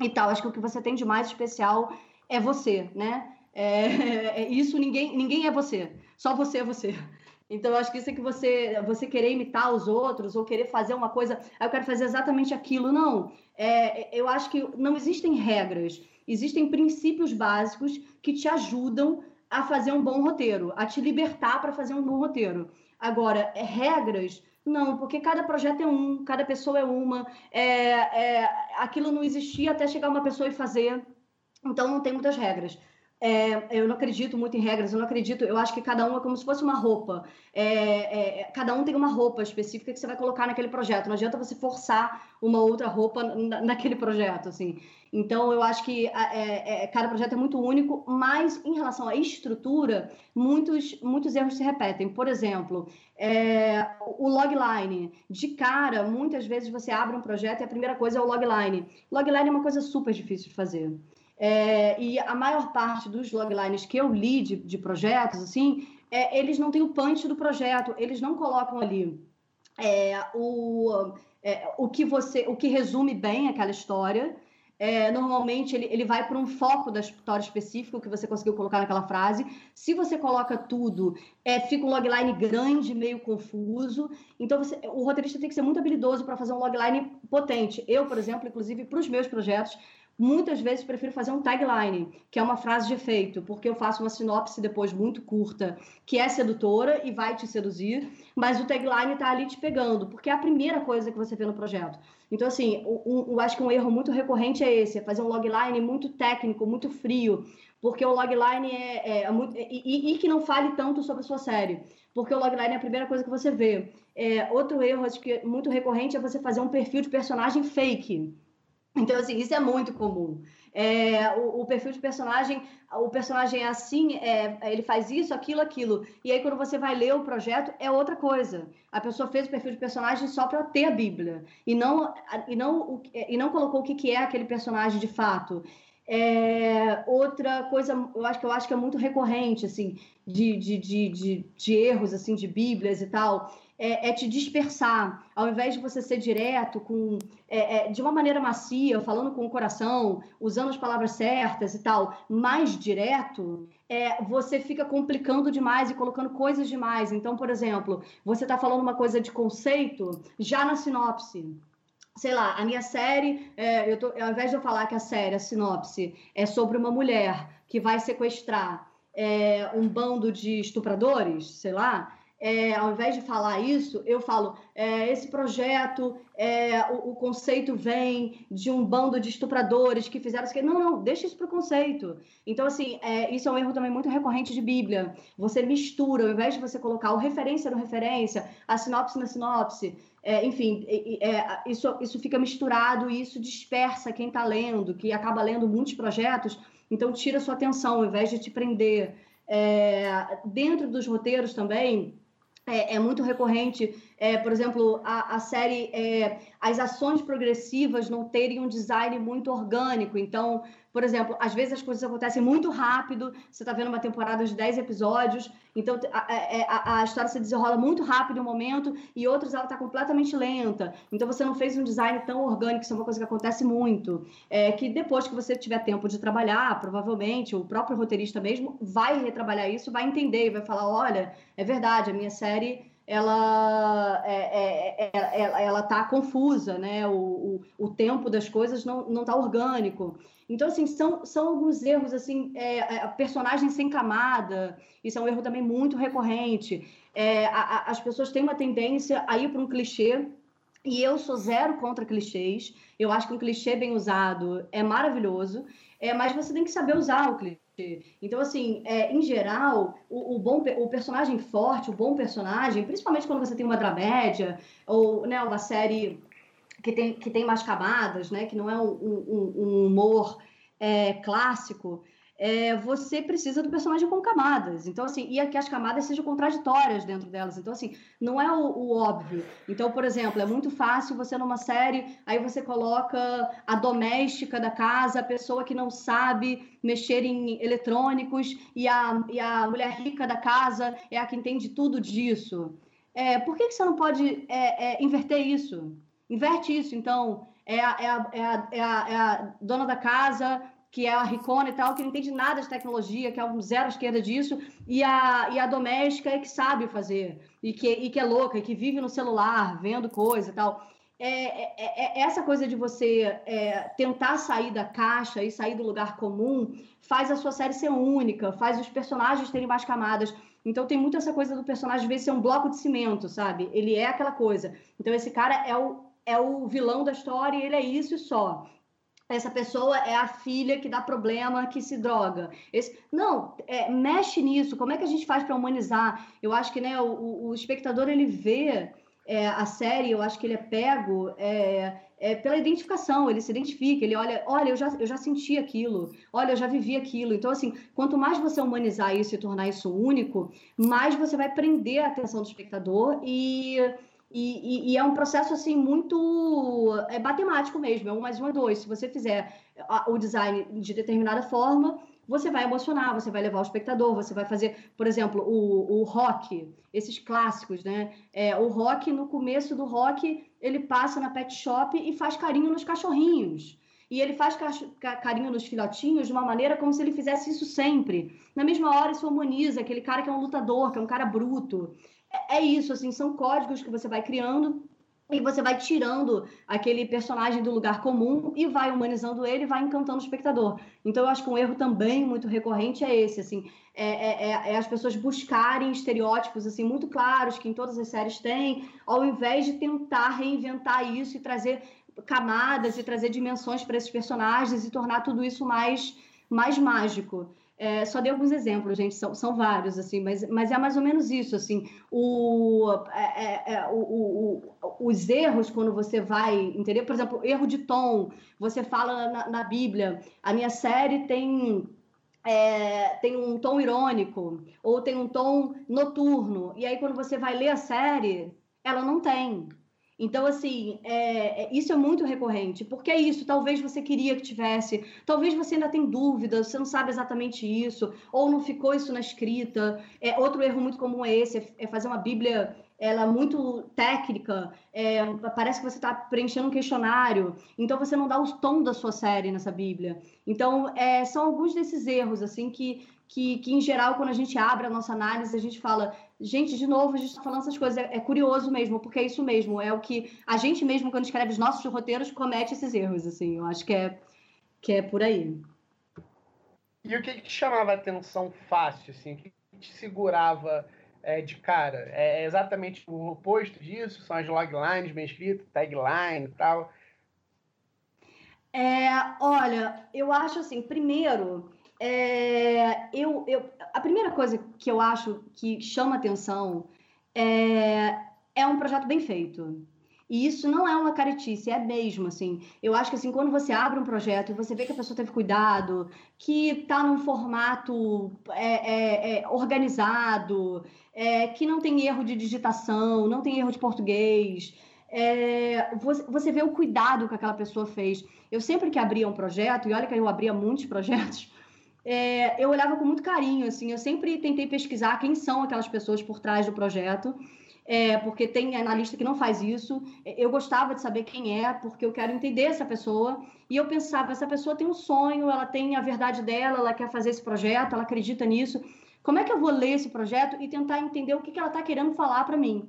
e tal. Acho que o que você tem de mais especial é você, né? É, é, isso ninguém, ninguém é você, só você é você. Então, eu acho que isso é que você, você querer imitar os outros ou querer fazer uma coisa, ah, eu quero fazer exatamente aquilo. Não. É, eu acho que não existem regras, existem princípios básicos que te ajudam a fazer um bom roteiro, a te libertar para fazer um bom roteiro. Agora, é, regras, não, porque cada projeto é um, cada pessoa é uma, é, é, aquilo não existia até chegar uma pessoa e fazer, então não tem muitas regras. É, eu não acredito muito em regras, eu não acredito, eu acho que cada um é como se fosse uma roupa. É, é, cada um tem uma roupa específica que você vai colocar naquele projeto. Não adianta você forçar uma outra roupa naquele projeto, assim. Então, eu acho que é, é, cada projeto é muito único, mas em relação à estrutura, muitos, muitos erros se repetem. Por exemplo, é, o logline. De cara, muitas vezes você abre um projeto e a primeira coisa é o logline. Logline é uma coisa super difícil de fazer. É, e a maior parte dos loglines que eu li de, de projetos, assim, é, eles não têm o punch do projeto, eles não colocam ali é, o, é, o que você, o que resume bem aquela história. É, normalmente ele, ele vai para um foco da história específico que você conseguiu colocar naquela frase. Se você coloca tudo, é, fica um logline grande, meio confuso. Então você, o roteirista tem que ser muito habilidoso para fazer um logline potente. Eu, por exemplo, inclusive para os meus projetos, Muitas vezes prefiro fazer um tagline, que é uma frase de efeito, porque eu faço uma sinopse depois muito curta, que é sedutora e vai te seduzir, mas o tagline está ali te pegando, porque é a primeira coisa que você vê no projeto. Então, assim, eu acho que um erro muito recorrente é esse, é fazer um logline muito técnico, muito frio, porque o logline é, é, é muito. E, e, que não fale tanto sobre a sua série, porque o logline é a primeira coisa que você vê. É, outro erro, acho que muito recorrente, é você fazer um perfil de personagem fake. Então, assim, isso é muito comum. É, o, o, perfil de personagem, o personagem é assim, é, ele faz isso, aquilo, aquilo. E aí, quando você vai ler o projeto, é outra coisa. A pessoa fez o perfil de personagem só para ter a Bíblia. E não, e não, e não colocou o que, que é aquele personagem de fato. É, outra coisa, eu acho que eu acho que é muito recorrente, assim, de, de, de, de, de erros, assim, de Bíblias e tal é, é, te dispersar. Ao invés de você ser direto, com, é, é, de uma maneira macia, falando com o coração, usando as palavras certas e tal, mais direto, é, você fica complicando demais e colocando coisas demais. Então, por exemplo, você está falando uma coisa de conceito já na sinopse sei lá, a minha série, é, eu tô, ao invés de eu falar que a série, a sinopse, é sobre uma mulher que vai sequestrar é, um bando de estupradores, sei lá, é, ao invés de falar isso, eu falo: é, esse projeto, é, o, o, conceito vem de um bando de estupradores que fizeram isso. Não, não, deixa isso para o conceito. Então, assim, é, isso é um erro também muito recorrente de Bíblia. Você mistura, ao invés de você colocar o referência no referência, a sinopse na sinopse, é, enfim, é, isso, isso fica misturado e isso dispersa quem está lendo, que acaba lendo muitos projetos, então tira sua atenção, ao invés de te prender. Dentro dos roteiros também, é, é, muito recorrente, é, por exemplo, a, a série, é, as ações progressivas não terem um design muito orgânico. Então, por exemplo, às vezes as coisas acontecem muito rápido, você está vendo uma temporada de 10 episódios, então a, é, a, a, história se desenrola muito rápido em um momento e outros ela está completamente lenta. Então você não fez um design tão orgânico, isso é uma coisa que acontece muito. É, que depois que você tiver tempo de trabalhar, provavelmente o próprio roteirista mesmo vai retrabalhar isso, vai entender e vai falar: olha, é verdade, a minha série ela é, é, é, ela está confusa, né? O, o, o, tempo das coisas não não está orgânico. Então assim são, são alguns erros assim, é, é, personagens sem camada. Isso é um erro também muito recorrente. É, a, a, as pessoas têm uma tendência a ir para um clichê e eu sou zero contra clichês. Eu acho que um clichê bem usado é maravilhoso, é, mas você tem que saber usar o clichê. Então, assim, é, em geral, o, o, bom, o personagem forte, o bom personagem, principalmente quando você tem uma dramédia ou né, uma série que tem, que tem mais camadas, né, que não é um, um, um humor é, clássico, é, você precisa do personagem com camadas. Então, assim, e que as camadas sejam contraditórias dentro delas. Então, assim, não é o, o, óbvio. Então, por exemplo, é muito fácil você numa série, aí você coloca a doméstica da casa, a pessoa que não sabe mexer em eletrônicos, e a, e a mulher rica da casa é a que entende tudo disso. É, por que, que você não pode é, é, inverter isso? Inverte isso, então. É a, é, a, é, a, é, a, é a dona da casa que é a Ricona e tal, que não entende nada de tecnologia, que é um zero esquerda disso, e a, e a doméstica é que sabe fazer, e que, e que é louca, e que vive no celular, vendo coisa e tal. É, é, é, é essa coisa de você é, tentar sair da caixa e sair do lugar comum faz a sua série ser única, faz os personagens terem mais camadas. Então tem muito essa coisa do personagem às vezes ser um bloco de cimento, sabe? Ele é aquela coisa. Então esse cara é o, é o vilão da história e ele é isso e só. Essa pessoa é a filha que dá problema, que se droga. Esse, não, é, mexe nisso. Como é que a gente faz para humanizar? Eu acho que né, o, o espectador ele vê é, a série, eu acho que ele é pego é, é, pela identificação, ele se identifica, ele olha, olha, eu já, eu já senti aquilo, olha, eu já vivi aquilo. Então, assim, quanto mais você humanizar isso e tornar isso único, mais você vai prender a atenção do espectador e e, e, e, é um processo assim muito é matemático mesmo, é um mais um é dois. Se você fizer o design de determinada forma, você vai emocionar, você vai levar o espectador, você vai fazer, por exemplo, o, o rock, esses clássicos, né? É, o rock, no começo do rock, ele passa na pet shop e faz carinho nos cachorrinhos. E ele faz carinho nos filhotinhos de uma maneira como se ele fizesse isso sempre. Na mesma hora, isso humaniza aquele cara que é um lutador, que é um cara bruto é isso, assim, são códigos que você vai criando e você vai tirando aquele personagem do lugar comum e vai humanizando ele, vai encantando o espectador. Então eu acho que um erro também muito recorrente é esse, assim, é, é, é, é as pessoas buscarem estereótipos assim muito claros que em todas as séries tem, ao invés de tentar reinventar isso e trazer camadas e trazer dimensões para esses personagens e tornar tudo isso mais mais mágico. É, só dei alguns exemplos, gente, são, são vários, assim, mas, mas é mais ou menos isso, assim, o, é, é, é o, o, os erros quando você vai, entender? Por exemplo, erro de tom, você fala na, na Bíblia, a minha série tem é, tem um tom irônico ou tem um tom noturno. E aí, quando você vai ler a série, ela não tem. Então, assim, é, é, isso é muito recorrente, porque é isso, talvez você queria que tivesse, talvez você ainda tem dúvidas, você não sabe exatamente isso, ou não ficou isso na escrita. É, outro erro muito comum é esse, é, é fazer uma Bíblia ela é muito técnica, é, parece que você está preenchendo um questionário, então você não dá o tom da sua série nessa Bíblia. Então, é, são alguns desses erros, assim, que, que, que, em geral, quando a gente abre a nossa análise, a gente fala, gente, de novo, a gente está falando essas coisas, é, é, curioso mesmo, porque é isso mesmo, é o que a gente mesmo, quando escreve os nossos roteiros, comete esses erros, assim, eu acho que é, que é por aí. E o que te chamava a atenção fácil, assim, o que te segurava é, de cara. É exatamente o oposto disso, são as loglines bem escritas, tagline e tal. É, olha, eu acho assim, primeiro, é, eu, eu, a primeira coisa que eu acho que chama atenção é, é um projeto bem feito. E isso não é uma caretice, é mesmo, assim. Eu acho que, assim, quando você abre um projeto e você vê que a pessoa teve cuidado, que está num formato é, é, é, organizado, é, que não tem erro de digitação, não tem erro de português, é, você, você vê o cuidado que aquela pessoa fez. Eu sempre que abria um projeto, e olha que eu abria muitos projetos, é, eu olhava com muito carinho, assim, eu sempre tentei pesquisar quem são aquelas pessoas por trás do projeto, é, porque tem analista que não faz isso. Eu gostava de saber quem é, porque eu quero entender essa pessoa. E eu pensava, essa pessoa tem um sonho, ela tem a verdade dela, ela quer fazer esse projeto, ela acredita nisso. Como é que eu vou ler esse projeto e tentar entender o que, que ela está querendo falar para mim?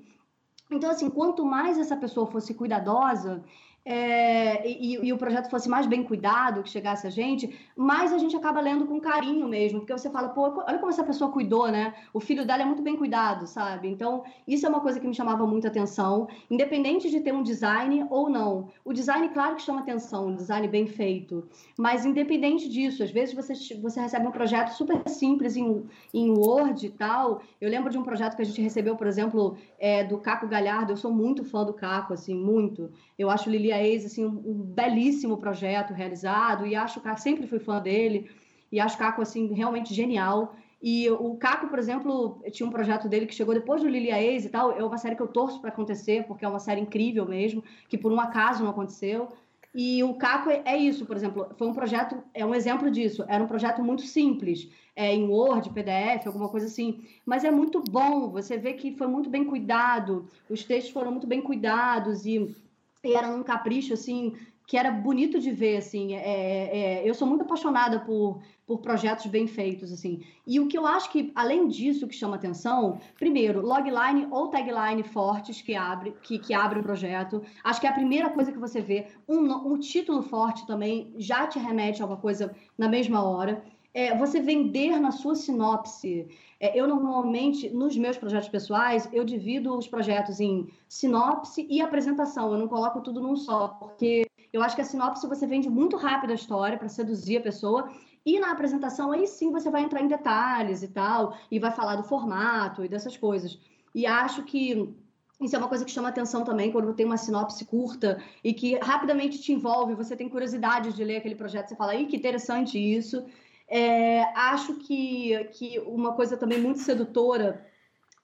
Então, assim, quanto mais essa pessoa fosse cuidadosa, é, e, e, o projeto fosse mais bem cuidado, que chegasse a gente, mais a gente acaba lendo com carinho mesmo, porque você fala, pô, olha como essa pessoa cuidou, né? O filho dela é muito bem cuidado, sabe? Então, isso é uma coisa que me chamava muita atenção, independente de ter um design ou não. O design, claro que chama atenção, um design bem feito, mas independente disso, às vezes você, você recebe um projeto super simples em, em Word e tal. Eu lembro de um projeto que a gente recebeu, por exemplo, é, do Caco Galhardo, eu sou muito fã do Caco, assim, muito. Eu acho Lilia Ex, assim, um, um, belíssimo projeto realizado, e acho que sempre fui fã dele, e acho Caco, assim, realmente genial. E o Caco, por exemplo, tinha um projeto dele que chegou depois do Lilia Ex e tal, é uma série que eu torço para acontecer, porque é uma série incrível mesmo, que por um acaso não aconteceu. E o Caco é, é isso, por exemplo, foi um projeto, é um exemplo disso, era um projeto muito simples, é, em Word, PDF, alguma coisa assim, mas é muito bom, você vê que foi muito bem cuidado, os textos foram muito bem cuidados e e era um capricho, assim, que era bonito de ver, assim. É, é, eu sou muito apaixonada por, por projetos bem feitos, assim. E o que eu acho que, além disso, que chama atenção, primeiro, logline ou tagline fortes que abre, que, que abre o projeto. Acho que é a primeira coisa que você vê. Um, um título forte também já te remete a uma coisa na mesma hora é, você vender na sua sinopse. É, eu normalmente, nos meus projetos pessoais, eu divido os projetos em sinopse e apresentação. Eu não coloco tudo num só, porque Eu acho que a sinopse você vende muito rápido a história para seduzir a pessoa e na apresentação aí sim você vai entrar em detalhes e tal e vai falar do formato e dessas coisas. E acho que isso é uma coisa que chama atenção também quando tem uma sinopse curta e que rapidamente te envolve, você tem curiosidade de ler aquele projeto, você fala, ih, que interessante isso. É, acho que, que uma coisa também muito sedutora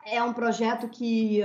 é um projeto que,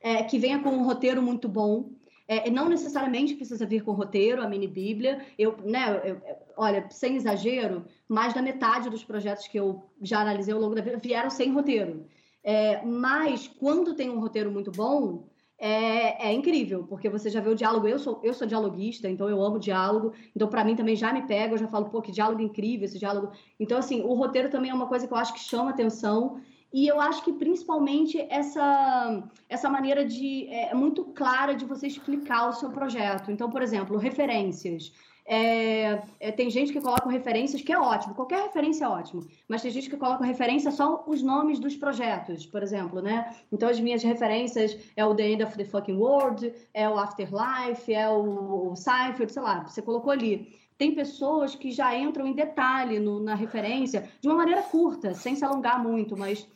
é, que venha com um roteiro muito bom. É, não necessariamente precisa vir com roteiro, a mini bíblia. Eu, né, eu, olha, sem exagero, mais da metade dos projetos que eu já analisei ao longo da vida vieram sem roteiro. É, mas quando tem um roteiro muito bom, é, é, incrível, porque você já vê o diálogo. Eu sou, eu sou dialoguista, então eu amo diálogo. Então, para mim, também já me pega. Eu já falo, pô, que diálogo incrível esse diálogo. Então, assim, o roteiro também é uma coisa que eu acho que chama atenção. E eu acho que principalmente essa, essa maneira de é, muito clara de você explicar o seu projeto. Então, por exemplo, referências. É, é, tem gente que coloca referências, que é ótimo, qualquer referência é ótimo, mas tem gente que coloca referência só os nomes dos projetos, por exemplo, né? Então as minhas referências é o The End of the Fucking World, é o Afterlife, é o, o Cypher, sei lá, você colocou ali. Tem pessoas que já entram em detalhe no, na referência de uma maneira curta, sem se alongar muito, mas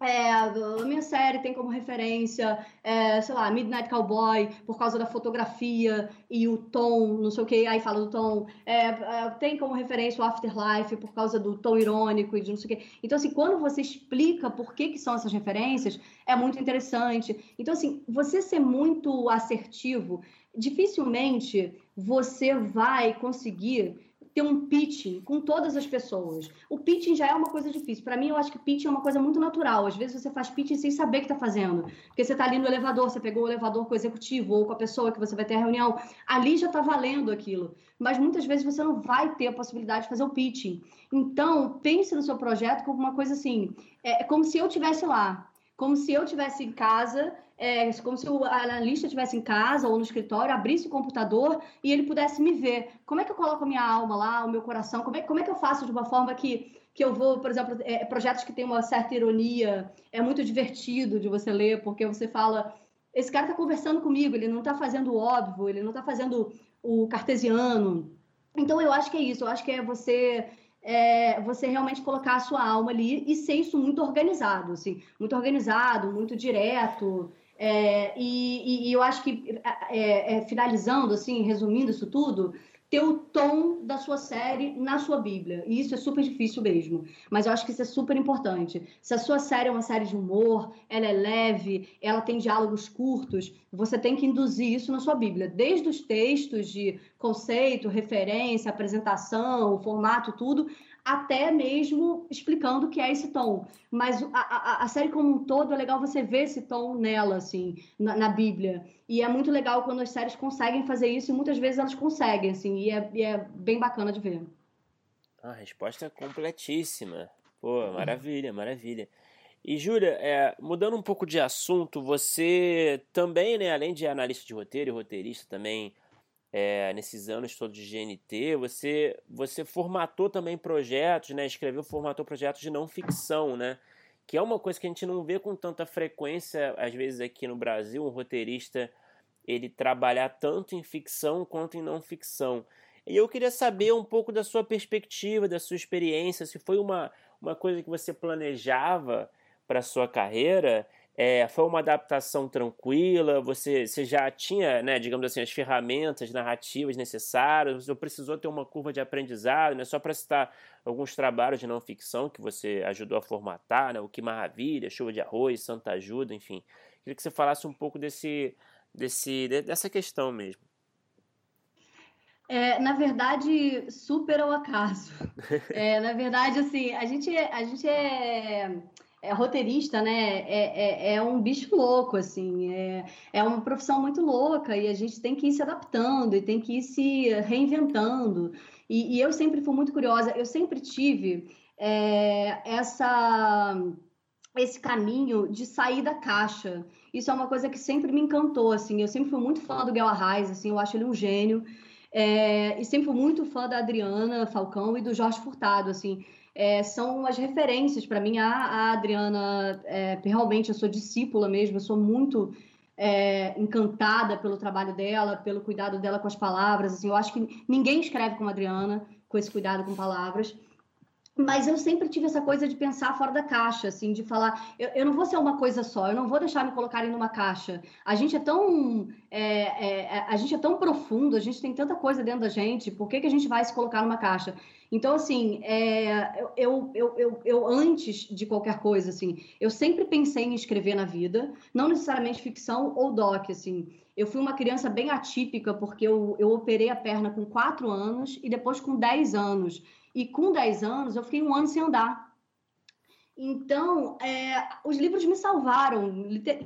é, a minha série tem como referência, é, sei lá, Midnight Cowboy, por causa da fotografia e o tom, não sei o que, aí fala do tom. É, é, tem como referência o Afterlife, por causa do tom irônico e de não sei o que. Então, assim, quando você explica por que, que são essas referências, é muito interessante. Então, assim, você ser muito assertivo, dificilmente você vai conseguir ter um pitching com todas as pessoas. O pitching já é uma coisa difícil. Para mim, eu acho que pitching é uma coisa muito natural. Às vezes você faz pitching sem saber o que está fazendo. Porque você está ali no elevador, você pegou o elevador com o executivo ou com a pessoa que você vai ter a reunião. Ali já está valendo aquilo. Mas muitas vezes você não vai ter a possibilidade de fazer o pitching. Então, pense no seu projeto como uma coisa assim. É, é como se eu tivesse lá. Como se eu tivesse em casa é como se o analista estivesse em casa ou no escritório, abrisse o computador e ele pudesse me ver. Como é que eu coloco a minha alma lá, o meu coração? Como é, como é que eu faço de uma forma que, que eu vou, por exemplo, é, projetos que têm uma certa ironia, é muito divertido de você ler, porque você fala, esse cara está conversando comigo, ele não está fazendo o óbvio, ele não está fazendo o cartesiano. Então, eu acho que é isso, eu acho que é você é, você realmente colocar a sua alma ali e ser isso muito organizado, assim, muito organizado, muito direto. É, e, e, eu acho que, é, é, finalizando, assim, resumindo isso tudo, ter o tom da sua série na sua Bíblia. E isso é super difícil mesmo. Mas eu acho que isso é super importante. Se a sua série é uma série de humor, ela é leve, ela tem diálogos curtos, você tem que induzir isso na sua Bíblia. Desde os textos de conceito, referência, apresentação, formato, tudo, até mesmo explicando o que é esse tom. Mas a, a, a, série como um todo é legal você ver esse tom nela, assim, na, na, Bíblia. E é muito legal quando as séries conseguem fazer isso, e muitas vezes elas conseguem, assim, e é, e é bem bacana de ver. A resposta é completíssima. Pô, maravilha, maravilha. E, Júlia, é, mudando um pouco de assunto, você também, né, além de analista de roteiro e roteirista, também é, nesses anos todos de GNT, você, você formatou também projetos, né? Escreveu, formatou projetos de não ficção, né? Que é uma coisa que a gente não vê com tanta frequência, às vezes aqui no Brasil, um roteirista ele trabalhar tanto em ficção quanto em não ficção. E eu queria saber um pouco da sua perspectiva, da sua experiência, se foi uma, uma coisa que você planejava para sua carreira é, foi uma adaptação tranquila? Você, você já tinha, né, digamos assim, as ferramentas narrativas necessárias? Você precisou ter uma curva de aprendizado? Né? Só para citar alguns trabalhos de não ficção que você ajudou a formatar, né? O Que Maravilha, Chuva de Arroz, Santa Ajuda, enfim. Queria que você falasse um pouco desse, desse, dessa questão mesmo. É, na verdade, super ao acaso. É, na verdade, assim, a gente, a gente é é roteirista, né? É, é, é, um bicho louco, assim. É, é uma profissão muito louca e a gente tem que ir se adaptando e tem que ir se reinventando. E, e eu sempre fui muito curiosa. Eu sempre tive é, essa esse caminho de sair da caixa. Isso é uma coisa que sempre me encantou, assim. Eu sempre fui muito fã do Guel Arraes, assim. Eu acho ele um gênio. É, e sempre fui muito fã da Adriana Falcão e do Jorge Furtado, assim é, são as referências para mim. A, a Adriana, é, realmente, eu sou discípula mesmo, eu sou muito é, encantada pelo trabalho dela, pelo cuidado dela com as palavras. Assim, eu acho que ninguém escreve como a Adriana, com esse cuidado com palavras. Mas eu sempre tive essa coisa de pensar fora da caixa, assim, de falar, eu, eu não vou ser uma coisa só, eu não vou deixar me colocarem numa caixa. A gente é tão, é, é, a gente é tão profundo, a gente tem tanta coisa dentro da gente, por que, que a gente vai se colocar numa caixa? Então, assim, é, eu, eu, eu, eu, antes de qualquer coisa, assim, eu sempre pensei em escrever na vida, não necessariamente ficção ou doc, assim. Eu fui uma criança bem atípica, porque eu, eu operei a perna com 4 anos e depois com 10 anos. E com 10 anos, eu fiquei um ano sem andar. Então, é, os livros me salvaram,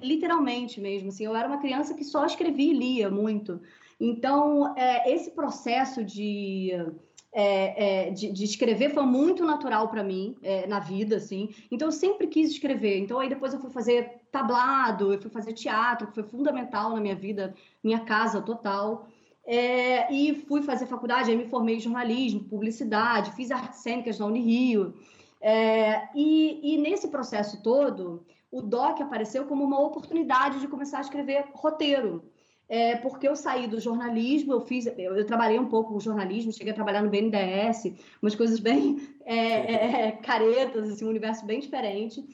literalmente mesmo. Assim, eu era uma criança que só escrevia e lia muito. Então, é, esse processo de, é, é de, de, escrever foi muito natural para mim é, na vida, assim. Então, eu sempre quis escrever. Então, aí depois eu fui fazer tablado, eu fui fazer teatro, que foi fundamental na minha vida, minha casa total. É, e fui fazer faculdade, aí me formei em jornalismo, publicidade, fiz artes cênicas na Unirio. É, e, e, nesse processo todo, o DOC apareceu como uma oportunidade de começar a escrever roteiro. É, porque eu saí do jornalismo, eu fiz, eu, eu, trabalhei um pouco com jornalismo, cheguei a trabalhar no BNDES, umas coisas bem é, é, é, caretas, assim, um universo bem diferente.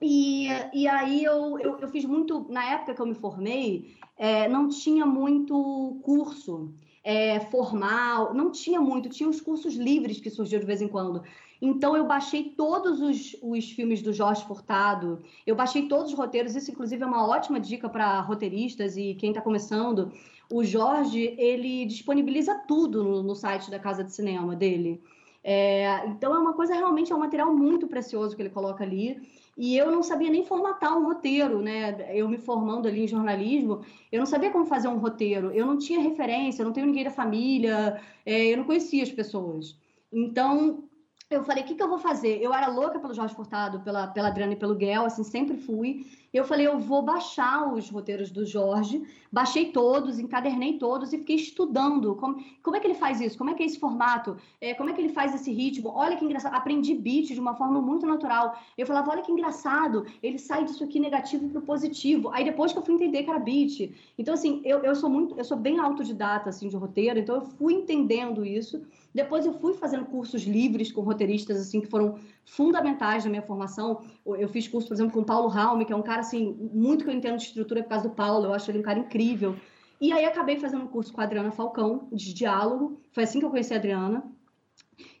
E, e aí eu, eu, eu, fiz muito, na época que eu me formei, é, não tinha muito curso é, formal, não tinha muito, tinha os cursos livres que surgiam de vez em quando. Então eu baixei todos os, os filmes do Jorge Furtado, eu baixei todos os roteiros, isso inclusive é uma ótima dica para roteiristas e quem está começando. O Jorge, ele disponibiliza tudo no, no site da Casa de Cinema dele. É, então é uma coisa realmente, é um material muito precioso que ele coloca ali. E eu não sabia nem formatar um roteiro, né? Eu me formando ali em jornalismo, eu não sabia como fazer um roteiro. Eu não tinha referência, eu não tenho ninguém da família, é, eu não conhecia as pessoas. Então, eu falei, o que, que eu vou fazer? Eu era louca pelo Jorge Furtado, pela, pela Adriana e pelo Guel, assim, sempre fui. Eu falei, eu vou baixar os roteiros do Jorge, baixei todos, encadernei todos e fiquei estudando como, como é que ele faz isso, como é que é esse formato, é, como é que ele faz esse ritmo. Olha que engraçado, aprendi beat de uma forma muito natural. Eu falava, olha que engraçado, ele sai disso aqui negativo para positivo. Aí depois que eu fui entender que era beat. Então, assim, eu, eu sou muito, eu sou bem autodidata, assim, de roteiro, então eu fui entendendo isso. Depois eu fui fazendo cursos livres com roteiristas assim que foram fundamentais na minha formação. Eu fiz curso, por exemplo, com o Paulo Raume, que é um cara assim, muito que eu entendo de estrutura por causa do Paulo, eu acho ele um cara incrível. E aí acabei fazendo um curso com a Adriana Falcão de diálogo. Foi assim que eu conheci a Adriana.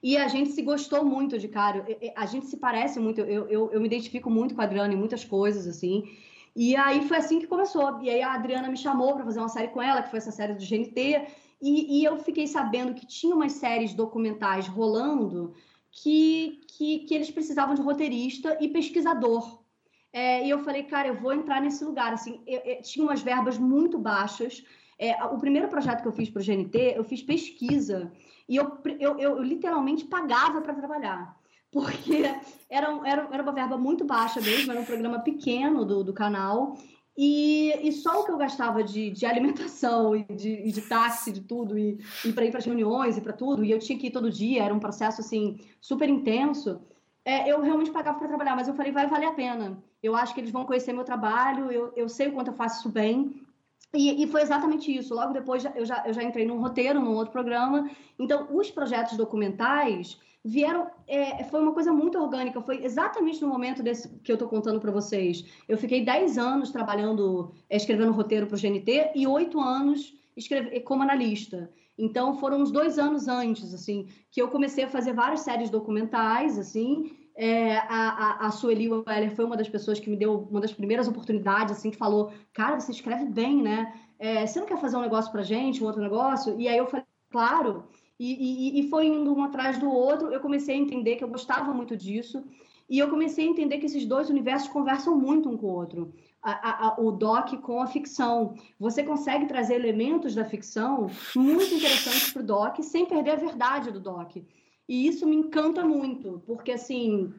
E a gente se gostou muito de cara. A gente se parece muito. Eu, eu, eu me identifico muito com a Adriana em muitas coisas, assim. E aí foi assim que começou. E aí a Adriana me chamou para fazer uma série com ela, que foi essa série do GNT. E, e, eu fiquei sabendo que tinha umas séries documentais rolando que, que, que eles precisavam de roteirista e pesquisador. É, e eu falei, cara, eu vou entrar nesse lugar. Assim, eu, eu, tinha umas verbas muito baixas. É, o primeiro projeto que eu fiz para o GNT, eu fiz pesquisa. E eu, eu, eu literalmente pagava para trabalhar. Porque era, era, era uma verba muito baixa mesmo, era um programa pequeno do, do canal. E, e só o que eu gastava de, de alimentação e de, e de táxi, de tudo, e, e para ir para as reuniões e para tudo, e eu tinha que ir todo dia, era um processo assim super intenso. É, eu realmente pagava para trabalhar, mas eu falei, vai valer a pena. Eu acho que eles vão conhecer meu trabalho, eu, eu sei o quanto eu faço isso bem. E, e foi exatamente isso. Logo depois eu já, eu já entrei num roteiro, num outro programa. Então, os projetos documentais vieram. É, foi uma coisa muito orgânica. Foi exatamente no momento desse que eu estou contando para vocês. Eu fiquei 10 anos trabalhando, é, escrevendo roteiro para o GNT e 8 anos escreve, como analista. Então foram uns dois anos antes, assim, que eu comecei a fazer várias séries documentais, assim. É, a, a, a Sueli Weller foi uma das pessoas que me deu uma das primeiras oportunidades, assim, que falou, cara, você escreve bem, né? É, você não quer fazer um negócio pra gente, um outro negócio? E aí eu falei, claro. E, e, e foi indo um atrás do outro, eu comecei a entender que eu gostava muito disso. E eu comecei a entender que esses dois universos conversam muito um com o outro. A, a, o doc com a ficção. Você consegue trazer elementos da ficção muito interessantes para o doc sem perder a verdade do doc. E isso me encanta muito, porque assim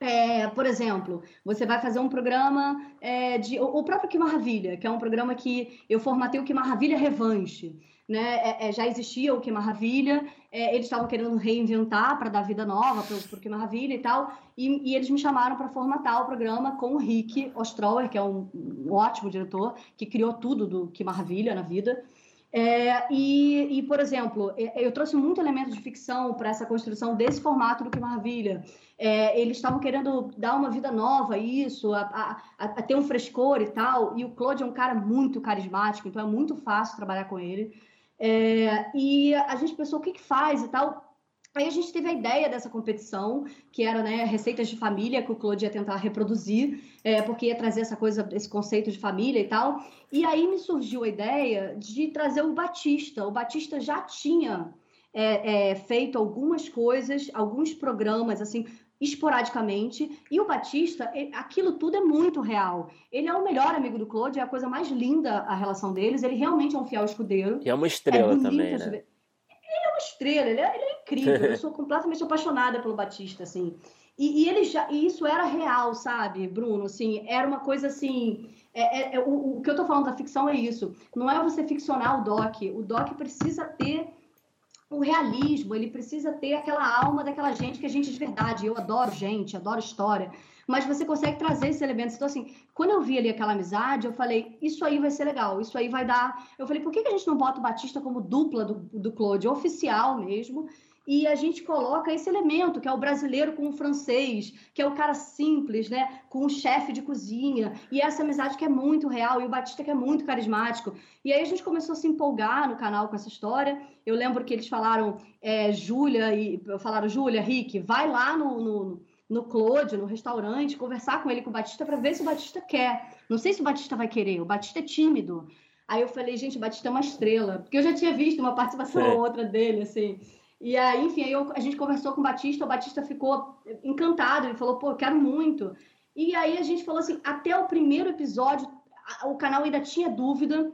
É, por exemplo, você vai fazer um programa é, de. O próprio Que Maravilha, que é um programa que eu formatei o Que Maravilha Revanche. Né? É, é já existia o Que Maravilha, é, eles estavam querendo reinventar para dar vida nova para o Que Maravilha e tal, e, e eles me chamaram para formatar o programa com o Rick Ostrower, que é um, um ótimo diretor, que criou tudo do Que Maravilha na vida. É, e, e, por exemplo, é, eu trouxe muito elemento de ficção para essa construção desse formato do Que Maravilha. É, eles estavam querendo dar uma vida nova a isso, a, a, a, ter um frescor e tal. E o Claude é um cara muito carismático, então é muito fácil trabalhar com ele. É, e a gente pensou o que, que faz e tal. Aí a gente teve a ideia dessa competição, que era né, receitas de família, que o Claude ia tentar reproduzir, é, porque ia trazer essa coisa, esse conceito de família e tal. E aí me surgiu a ideia de trazer o Batista. O Batista já tinha é, é, feito algumas coisas, alguns programas, assim, esporadicamente. E o Batista, aquilo tudo é muito real. Ele é o melhor amigo do Claude, é a coisa mais linda a relação deles. Ele realmente é um fiel escudeiro. E é uma estrela é também, né? Ele é uma estrela, ele é, ele é incrível. Eu sou completamente apaixonada pelo Batista, assim. E, e ele já, e isso era real, sabe, Bruno? Assim, era uma coisa assim. É, é, é o, o que eu tô falando da ficção é isso. Não é você ficcionar o doc. O doc precisa ter o realismo, ele precisa ter aquela alma daquela gente que é gente de verdade. Eu adoro gente, adoro história, mas você consegue trazer esses elementos. Então, assim, quando eu vi ali aquela amizade, eu falei, isso aí vai ser legal, isso aí vai dar. Eu falei, por que, que a gente não bota o Batista como dupla do, do Claude, oficial mesmo? E a gente coloca esse elemento, que é o brasileiro com o francês, que é o cara simples, né, com o chefe de cozinha, e essa amizade que é muito real, e o Batista que é muito carismático. E aí a gente começou a se empolgar no canal com essa história. Eu lembro que eles falaram, é, Júlia, e falaram, Júlia, Rick, vai lá no, no, no Claude, no restaurante, conversar com ele, com o Batista, para ver se o Batista quer. Não sei se o Batista vai querer, o Batista é tímido. Aí eu falei, gente, o Batista é uma estrela, porque eu já tinha visto uma participação ou outra dele, assim. E aí, enfim, aí eu, a gente conversou com o Batista, o Batista ficou encantado, ele falou, pô, eu quero muito. E aí a gente falou assim, até o primeiro episódio, o canal ainda tinha dúvida,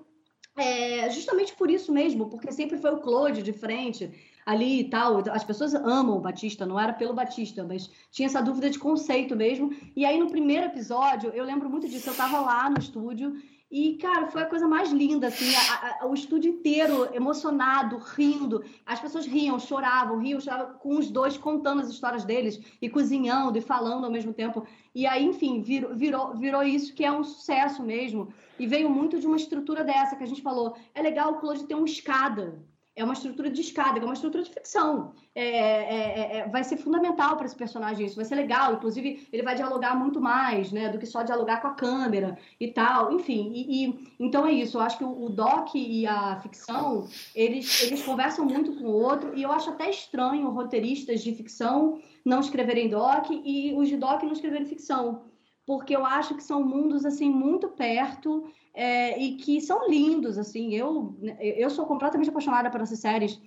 é, justamente por isso mesmo, porque sempre foi o Claude de frente ali e tal. As pessoas amam o Batista, não era pelo Batista, mas tinha essa dúvida de conceito mesmo. E aí no primeiro episódio, eu lembro muito disso, eu tava lá no estúdio e, cara, foi a coisa mais linda, assim, a, a, o estúdio inteiro emocionado, rindo. As pessoas riam, choravam, riam, choravam, com os dois contando as histórias deles e cozinhando e falando ao mesmo tempo. E aí, enfim, virou, virou, virou isso que é um sucesso mesmo. E veio muito de uma estrutura dessa que a gente falou. É legal o Claude ter uma escada, é uma estrutura de escada, é uma estrutura de ficção. É, é, é, é vai ser fundamental para esse personagem isso, vai ser legal. Inclusive, ele vai dialogar muito mais, né, do que só dialogar com a câmera e tal. Enfim, e, e então é isso. Eu acho que o, o, doc e a ficção eles, eles conversam muito com o outro e eu acho até estranho roteiristas de ficção não escreverem doc e os de doc não escreverem ficção, porque eu acho que são mundos assim muito perto é, e que são lindos, assim. Eu, eu sou completamente apaixonada por essas séries.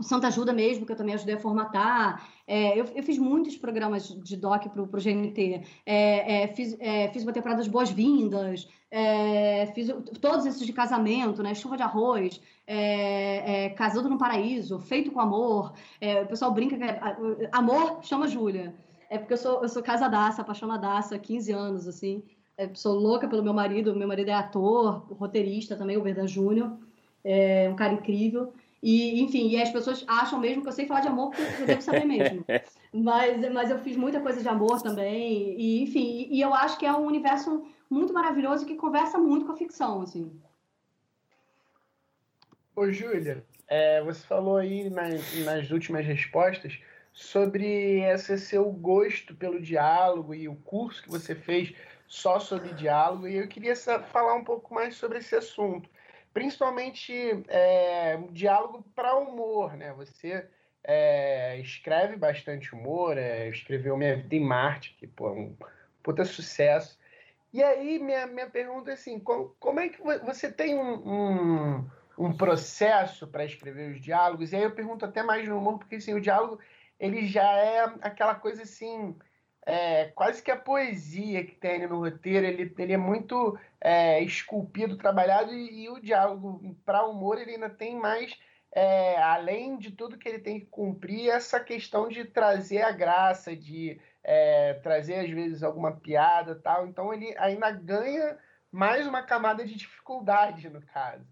Santa Ajuda mesmo, que eu também ajudei a formatar. É, eu, eu, fiz muitos programas de doc para o GNT. É, é, fiz, é, fiz uma temporada de Boas-Vindas. É, fiz todos esses de casamento, né? Chuva de Arroz, Casando no Paraíso, Feito com Amor. o pessoal brinca que amor chama Júlia. É porque eu sou, eu sou casadaça, apaixonadaça há 15 anos, assim. É, sou louca pelo meu marido, meu marido é ator, roteirista também, o Verda Júnior, é um cara incrível. E, enfim, e as pessoas acham mesmo que eu sei falar de amor porque eu devo saber mesmo. mas, mas eu fiz muita coisa de amor também. E, enfim, e, eu acho que é um universo muito maravilhoso que conversa muito com a ficção, assim. Ô, Júlia, é, você falou aí nas, nas últimas respostas sobre esse seu gosto pelo diálogo e o curso que você fez só sobre diálogo e eu queria falar um pouco mais sobre esse assunto, principalmente é, diálogo para humor, né? Você é, escreve bastante humor, é, escreveu Minha Vida em Marte, que pô, é um puta sucesso. E aí minha, minha pergunta é assim, como, como é que você tem um, um, um processo para escrever os diálogos? E aí eu pergunto até mais no humor, porque assim, o diálogo ele já é aquela coisa assim é, quase que a poesia que tem no roteiro, ele, ele é muito é, esculpido, trabalhado, e, e o diálogo para humor ele ainda tem mais, é, além de tudo que ele tem que cumprir, essa questão de trazer a graça, de é, trazer às vezes alguma piada tal. Então ele ainda ganha mais uma camada de dificuldade no caso.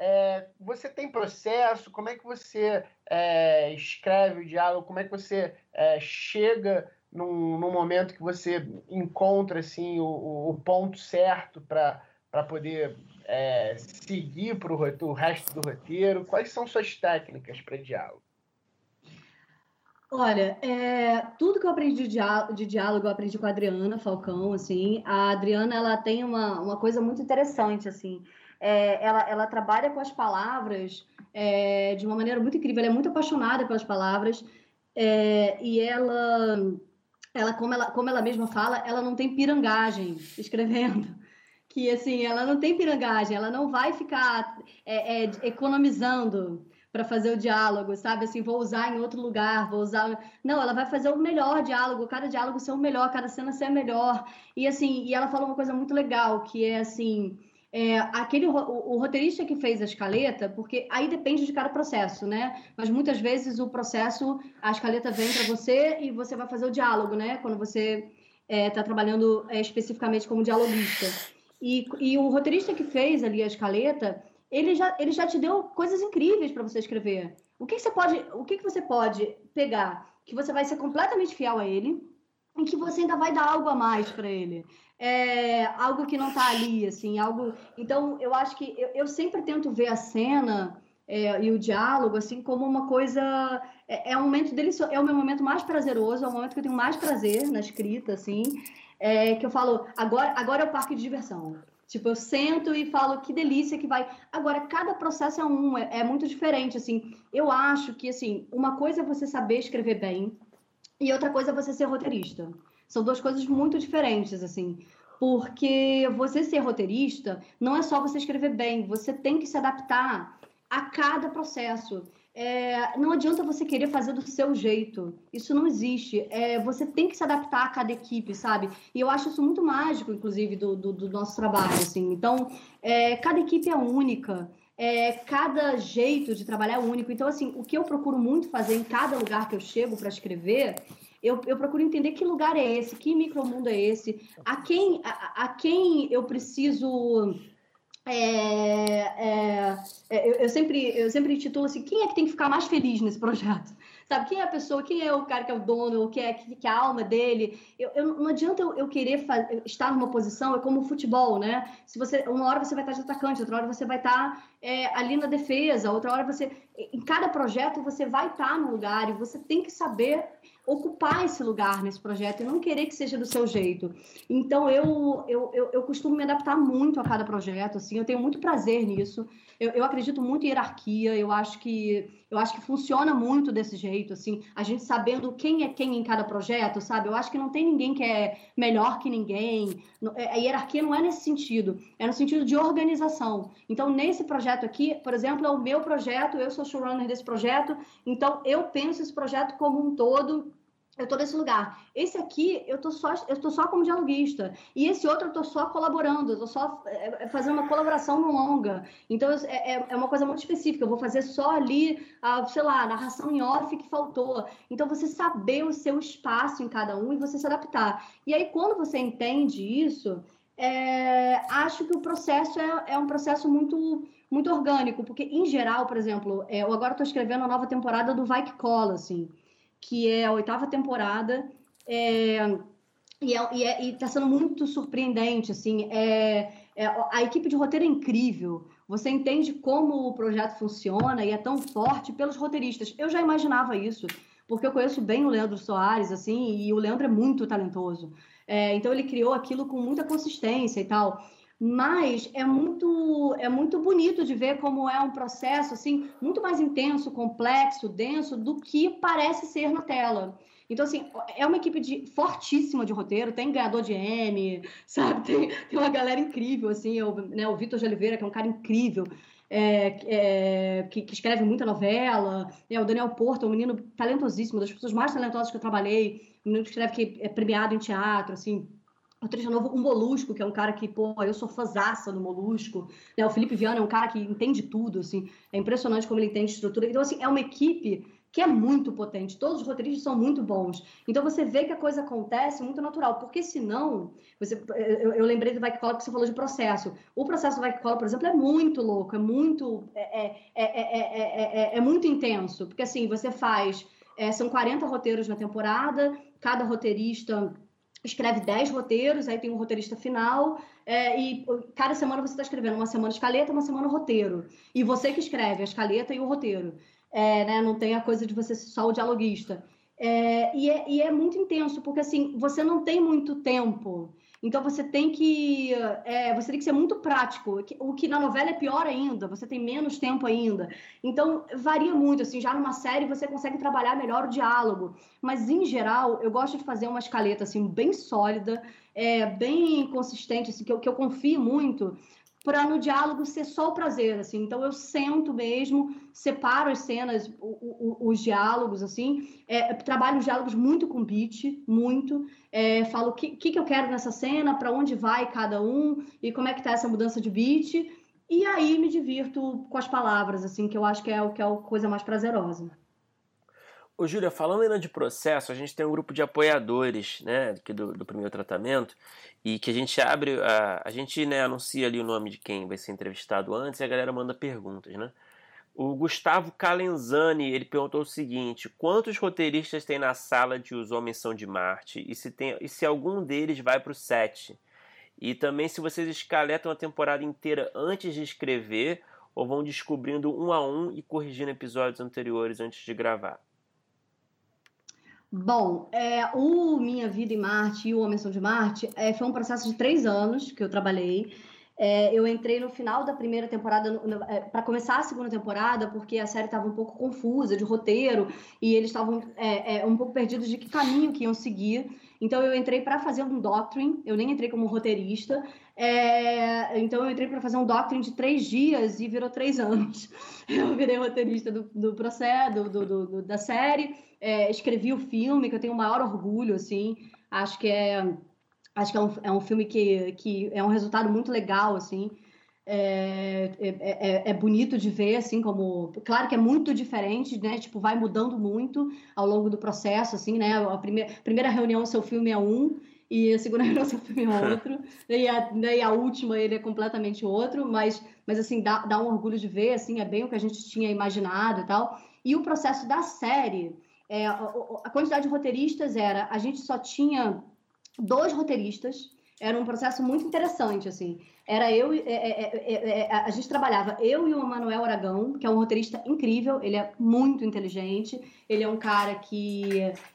É, você tem processo? Como é que você é, escreve o diálogo? Como é que você chega num, num, momento que você encontra assim o, o ponto certo para poder é, seguir para o resto do roteiro? Quais são suas técnicas para diálogo? Olha, é, tudo que eu aprendi de diálogo, de diálogo, eu aprendi com a Adriana Falcão, assim. A Adriana, ela tem uma, uma coisa muito interessante, assim. É, ela, ela trabalha com as palavras é, de uma maneira muito incrível. Ela é muito apaixonada pelas palavras é, e ela, ela, como ela, como ela mesma fala, ela não tem pirangagem escrevendo. Que assim, ela não tem pirangagem, ela não vai ficar é, é, economizando para fazer o diálogo, sabe? Assim, vou usar em outro lugar, vou usar. Não, ela vai fazer o melhor diálogo, cada diálogo ser o melhor, cada cena ser a melhor. E assim, e ela falou uma coisa muito legal, que é assim. É, aquele o, o, roteirista que fez a escaleta, porque aí depende de cada processo, né? Mas muitas vezes o processo, a escaleta vem para você e você vai fazer o diálogo, né? Quando você está é, tá trabalhando é, especificamente como dialoguista. E, e o roteirista que fez ali a escaleta, ele já, ele já te deu coisas incríveis para você escrever. O que, que, você pode, o que, que você pode pegar que você vai ser completamente fiel a ele e que você ainda vai dar algo a mais para ele? É, algo que não está ali, assim, algo. Então, eu acho que eu, eu sempre tento ver a cena é, e o diálogo assim como uma coisa é, é, um momento delicioso, é o meu momento mais prazeroso, é o momento que eu tenho mais prazer na escrita, assim, é, que eu falo agora, agora é o parque de diversão. Tipo, eu sento e falo que delícia que vai. Agora, cada processo é um, é, é, muito diferente, assim. Eu acho que, assim, uma coisa é você saber escrever bem e outra coisa é você ser roteirista. São duas coisas muito diferentes, assim. Porque você ser roteirista não é só você escrever bem, você tem que se adaptar a cada processo é, não adianta você querer fazer do seu jeito. Isso não existe. É, você tem que se adaptar a cada equipe, sabe? E eu acho isso muito mágico, inclusive, do, do, do nosso trabalho. Assim. Então, é, cada equipe é única. É, cada jeito de trabalhar é único. Então, assim, o que eu procuro muito fazer em cada lugar que eu chego para escrever eu, eu, procuro entender que lugar é esse, que micromundo é esse, a quem, a, a quem eu preciso é, é, é, eu, eu, sempre, eu sempre titulo assim, quem é que tem que ficar mais feliz nesse projeto? Sabe, quem é a pessoa, quem é o cara que é o dono, o que é, que, que é a alma dele? Eu, eu não adianta eu, eu querer estar numa posição, é como o futebol, né? Se você, uma hora você vai estar de atacante, outra hora você vai estar é, ali na defesa, outra hora você... Em cada projeto você vai estar no lugar e você tem que saber ocupar esse lugar nesse projeto e não querer que seja do seu jeito. Então, eu, eu, eu, eu costumo me adaptar muito a cada projeto, assim, eu tenho muito prazer nisso. Eu, eu acredito muito em hierarquia, eu acho que eu acho que funciona muito desse jeito, assim, a gente sabendo quem é quem em cada projeto, sabe? Eu acho que não tem ninguém que é melhor que ninguém. É, a hierarquia não é nesse sentido, é no sentido de organização. Então, nesse projeto aqui, por exemplo, é o meu projeto, eu sou showrunner desse projeto, então eu penso esse projeto como um todo eu tô nesse lugar. Esse aqui, eu tô só, eu tô só como dialoguista. E esse outro, eu tô só colaborando, eu tô só é, é, fazendo uma colaboração no longa. Então, é, é, é uma coisa muito específica. Eu vou fazer só ali, a, sei lá, a narração em off que faltou. Então, você saber o seu espaço em cada um e você se adaptar. E aí, quando você entende isso, é, acho que o processo é, é um processo muito muito orgânico, porque, em geral, por exemplo, é, eu agora estou escrevendo a nova temporada do Vai Que Cola, assim que é a oitava temporada. É, e é, está sendo muito surpreendente, assim, é, é, a equipe de roteiro é incrível, você entende como o projeto funciona e é tão forte pelos roteiristas. Eu já imaginava isso, porque eu conheço bem o Leandro Soares, assim, e o Leandro é muito talentoso. É, então ele criou aquilo com muita consistência e tal mas é muito é muito bonito de ver como é um processo assim muito mais intenso, complexo, denso do que parece ser na tela. Então, assim, é uma equipe de, fortíssima de roteiro, tem ganhador de M, sabe? Tem, tem uma galera incrível, assim, o, né, o Vitor de Oliveira, que é um cara incrível, é, é, que, que, escreve muita novela, é, o Daniel Porto, um menino talentosíssimo, das pessoas mais talentosas que eu trabalhei, um menino que escreve que é premiado em teatro, assim, o trecho novo, o Molusco, que é um cara que, pô, eu sou fãzaça do Molusco. Né? O Felipe Viana é um cara que entende tudo, assim. É impressionante como ele entende estrutura. Então, assim, é uma equipe que é muito potente. Todos os roteiristas são muito bons. Então você vê que a coisa acontece muito natural, porque senão, você, eu, eu lembrei do Vai Cola que você falou de processo. O processo do Vai Cola, por exemplo, é muito louco, é muito, é, é, é, é muito intenso, porque assim, você faz, são 40 roteiros na temporada, cada roteirista escreve 10 roteiros, aí tem um roteirista final, é, e cada semana você está escrevendo uma semana escaleta, uma semana roteiro. E você que escreve a escaleta e o roteiro é, né? Não tem a coisa de você ser só o dialoguista. É, e, é, e, é, muito intenso, porque assim, você não tem muito tempo. Então você tem que é, você tem que ser muito prático. O que na novela é pior ainda, você tem menos tempo ainda. Então varia muito. Assim, já numa série você consegue trabalhar melhor o diálogo. Mas em geral, eu gosto de fazer uma escaleta assim bem sólida, é, bem consistente, assim, que eu, que eu confio muito para no diálogo ser só o prazer, assim. Então eu sento mesmo, separo as cenas, o, o, os diálogos, assim. É, trabalho os diálogos muito com beat, muito. É, falo o que, que, que eu quero nessa cena, para onde vai cada um e como é que tá essa mudança de beat. E aí me divirto com as palavras, assim, que eu acho que é o que é a coisa mais prazerosa. Ô, Júlia, falando ainda de processo, a gente tem um grupo de apoiadores, né, do, do primeiro tratamento, e que a gente abre, a, a gente, né, anuncia ali o nome de quem vai ser entrevistado antes e a galera manda perguntas, né. O Gustavo Calenzani, ele perguntou o seguinte, quantos roteiristas tem na sala de Os Homens São de Marte, e se, tem, e se algum deles vai para o set? E também se vocês escaletam a temporada inteira antes de escrever, ou vão descobrindo um a um e corrigindo episódios anteriores antes de gravar. Bom, é, o Minha Vida em Marte e o Homem de Marte é, foi um processo de três anos que eu trabalhei. É, eu entrei no final da primeira temporada, é, para começar a segunda temporada, porque a série estava um pouco confusa de roteiro e eles estavam é, é, um pouco perdidos de que caminho que iam seguir. Então eu entrei para fazer um doctrine, eu nem entrei como roteirista. É, então eu entrei para fazer um doctrine de três dias e virou três anos. Eu virei roteirista do, do processo, do, do, do da série é, escrevi o filme, que eu tenho o maior orgulho, assim. Acho que é, acho que é, um, é um filme que, que é um resultado muito legal, assim. É, é, é, é, bonito de ver, assim, como... Claro que é muito diferente, né? Tipo, vai mudando muito ao longo do processo, assim, né? A primeira, primeira reunião, seu filme é um, e a segunda reunião, seu filme é outro. e, a, e a última, ele é completamente outro, mas, mas assim, dá, dá um orgulho de ver, assim, é bem o que a gente tinha imaginado e tal. E o processo da série é, a, quantidade de roteiristas era, a gente só tinha dois roteiristas, era um processo muito interessante, assim. Era eu, é é, é, é, é, a gente trabalhava eu e o Manuel Aragão, que é um roteirista incrível, ele é muito inteligente, ele é um cara que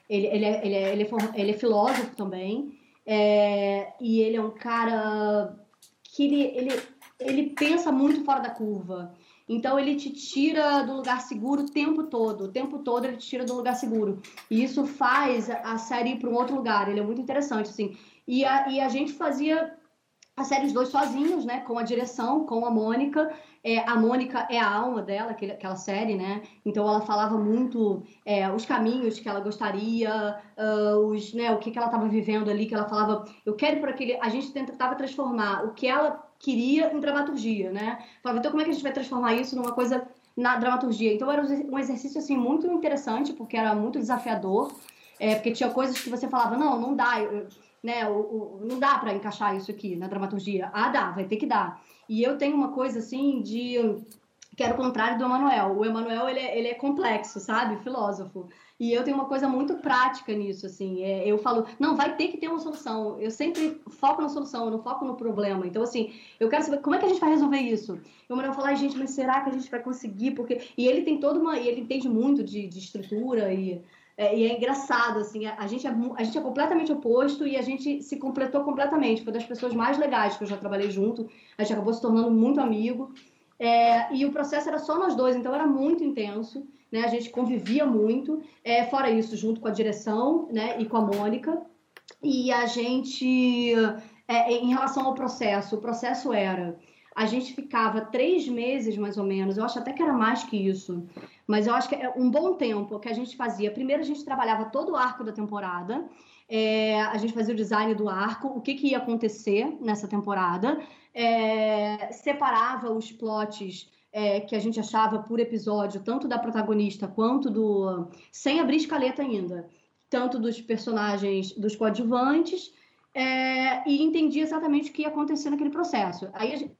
ele, ele, é, ele, ele, ele é filósofo também, e ele é um cara que ele, ele, ele pensa muito fora da curva. Então ele te tira do lugar seguro o tempo todo. O tempo todo ele te tira do lugar seguro. E isso faz a série ir para um outro lugar. Ele é muito interessante, assim. E a, e a gente fazia a série os dois sozinhos, né? Com a direção, com a Mônica. É, a Mônica é a alma dela, aquele, aquela série, né? Então ela falava muito é, os caminhos que ela gostaria, uh, os, né, o que, que ela estava vivendo ali, que ela falava, eu quero por aquele. A gente tentava transformar o que ela queria em dramaturgia, né? Falava, então como é que a gente vai transformar isso numa coisa na dramaturgia? Então era um exercício assim muito interessante, porque era muito desafiador, é, porque tinha coisas que você falava, não, não dá, eu, né, o, o, não dá para encaixar isso aqui na dramaturgia. Ah, dá, vai ter que dar. E eu tenho uma coisa assim de que era o contrário do Emanuel. O Emanuel ele é, ele é complexo, sabe, filósofo. E eu tenho uma coisa muito prática nisso, assim. É, eu falo, não, vai ter que ter uma solução. Eu sempre foco na solução, eu não foco no problema. Então, assim, eu quero saber como é que a gente vai resolver isso. Eu vou falar, gente, mas será que a gente vai conseguir? Porque e ele tem toda uma, e ele entende muito de, de estrutura e é, e é engraçado, assim, a, a, gente é, a gente é completamente oposto e a gente se completou completamente. Foi das pessoas mais legais que eu já trabalhei junto. A gente acabou se tornando muito amigo. É, e o processo era só nós dois, então era muito intenso né? A gente convivia muito, é, fora isso, junto com a direção, né? E com a Mônica. E a gente, é, em relação ao processo, o processo era a gente ficava três meses mais ou menos, eu acho até que era mais que isso, mas eu acho que é um bom tempo que a gente fazia. Primeiro a gente trabalhava todo o arco da temporada, é, a gente fazia o design do arco, o que, que ia acontecer nessa temporada, é, separava os plots é, que a gente achava por episódio, tanto da protagonista quanto do. sem abrir escaleta ainda, tanto dos personagens, dos coadjuvantes, é, e entendia exatamente o que ia acontecer naquele processo. Aí a gente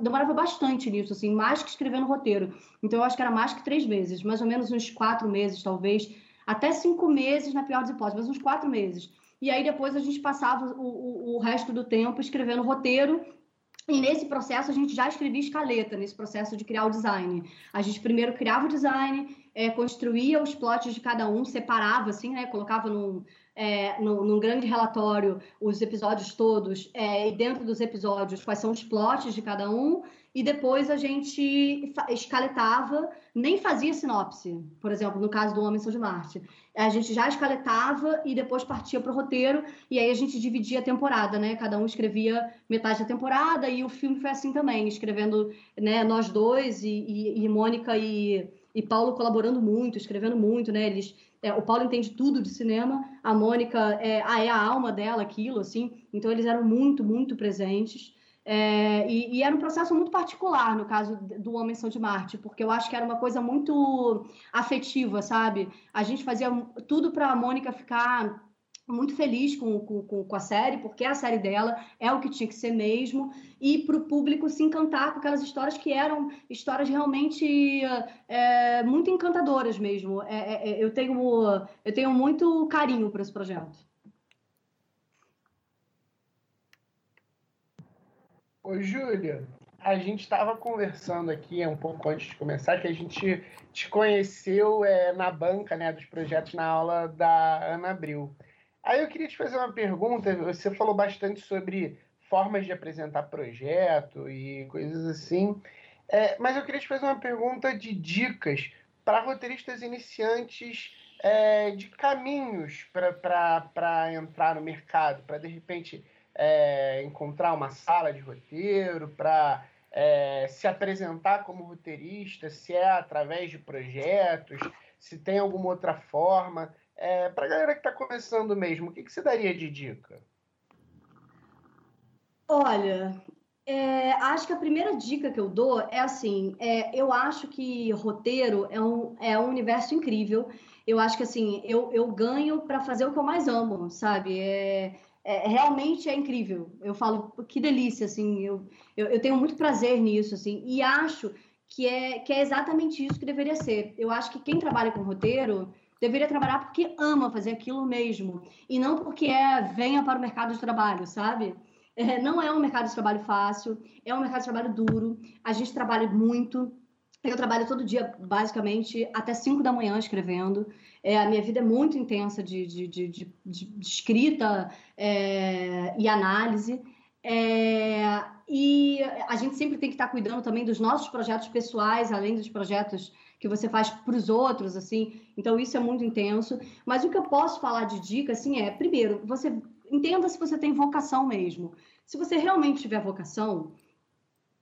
demorava bastante nisso, assim, mais que escrevendo roteiro. Então eu acho que era mais que três meses, mais ou menos uns quatro meses, talvez, até cinco meses na pior das hipóteses, mas uns quatro meses. E aí depois a gente passava o, o, o resto do tempo escrevendo roteiro e nesse processo a gente já escrevia escaleta, nesse processo de criar o design. A gente primeiro criava o design, é, construía os plots de cada um, separava assim, né? Colocava num, é, num, num grande relatório os episódios todos, é, e dentro dos episódios quais são os plots de cada um, e depois a gente escaletava, nem fazia sinopse, por exemplo, no caso do Homem São de Marte. A gente já escaletava e depois partia para o roteiro, e aí a gente dividia a temporada, né? Cada um escrevia metade da temporada, e o filme foi assim também, escrevendo né, nós dois, e, e, e Mônica e, e Paulo colaborando muito, escrevendo muito, né? Eles é, o Paulo entende tudo de cinema, a Mônica é, ah, é a alma dela, aquilo, assim. Então eles eram muito, muito presentes. É, e, e, era um processo muito particular no caso do Homem São de Marte, porque eu acho que era uma coisa muito afetiva, sabe? A gente fazia tudo para a Mônica ficar muito feliz com, com, com, a série, porque é a série dela, é o que tinha que ser mesmo, e para o público se encantar com aquelas histórias que eram histórias realmente é, muito encantadoras mesmo. É, é, é eu, tenho, eu tenho muito carinho por esse projeto. Ô, Júlia, a gente estava conversando aqui um pouco antes de começar, que a gente te conheceu é, na banca né, dos projetos na aula da Ana Abril. Aí eu queria te fazer uma pergunta. Você falou bastante sobre formas de apresentar projeto e coisas assim. É, mas eu queria te fazer uma pergunta de dicas para roteiristas iniciantes é, de caminhos para entrar no mercado, para de repente é, encontrar uma sala de roteiro, para é, se apresentar como roteirista, se é através de projetos, se tem alguma outra forma. É, para a galera que está começando mesmo, o que, que você daria de dica? Olha, é, acho que a primeira dica que eu dou é assim: é, eu acho que roteiro é um, é um universo incrível. Eu acho que assim, eu, eu ganho para fazer o que eu mais amo, sabe? É, é, realmente é incrível. Eu falo, que delícia, assim, eu, eu, eu, tenho muito prazer nisso, assim, e acho que é, que é exatamente isso que deveria ser. Eu acho que quem trabalha com roteiro deveria trabalhar porque ama fazer aquilo mesmo e não porque é venha para o mercado de trabalho, sabe? É, não é um mercado de trabalho fácil, é um mercado de trabalho duro. A gente trabalha muito. Eu trabalho todo dia, basicamente, até 5 da manhã escrevendo. É, a minha vida é muito intensa de, de, de, de, de escrita é, e análise. É, e a gente sempre tem que estar cuidando também dos nossos projetos pessoais, além dos projetos que você faz para os outros, assim. Então, isso é muito intenso. Mas o que eu posso falar de dica, assim, é, primeiro, você entenda se você tem vocação mesmo. Se você realmente tiver vocação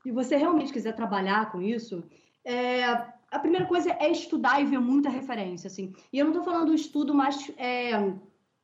e você realmente quiser trabalhar com isso, é, a primeira coisa é estudar e ver muita referência, assim. E eu não estou falando do estudo mais é,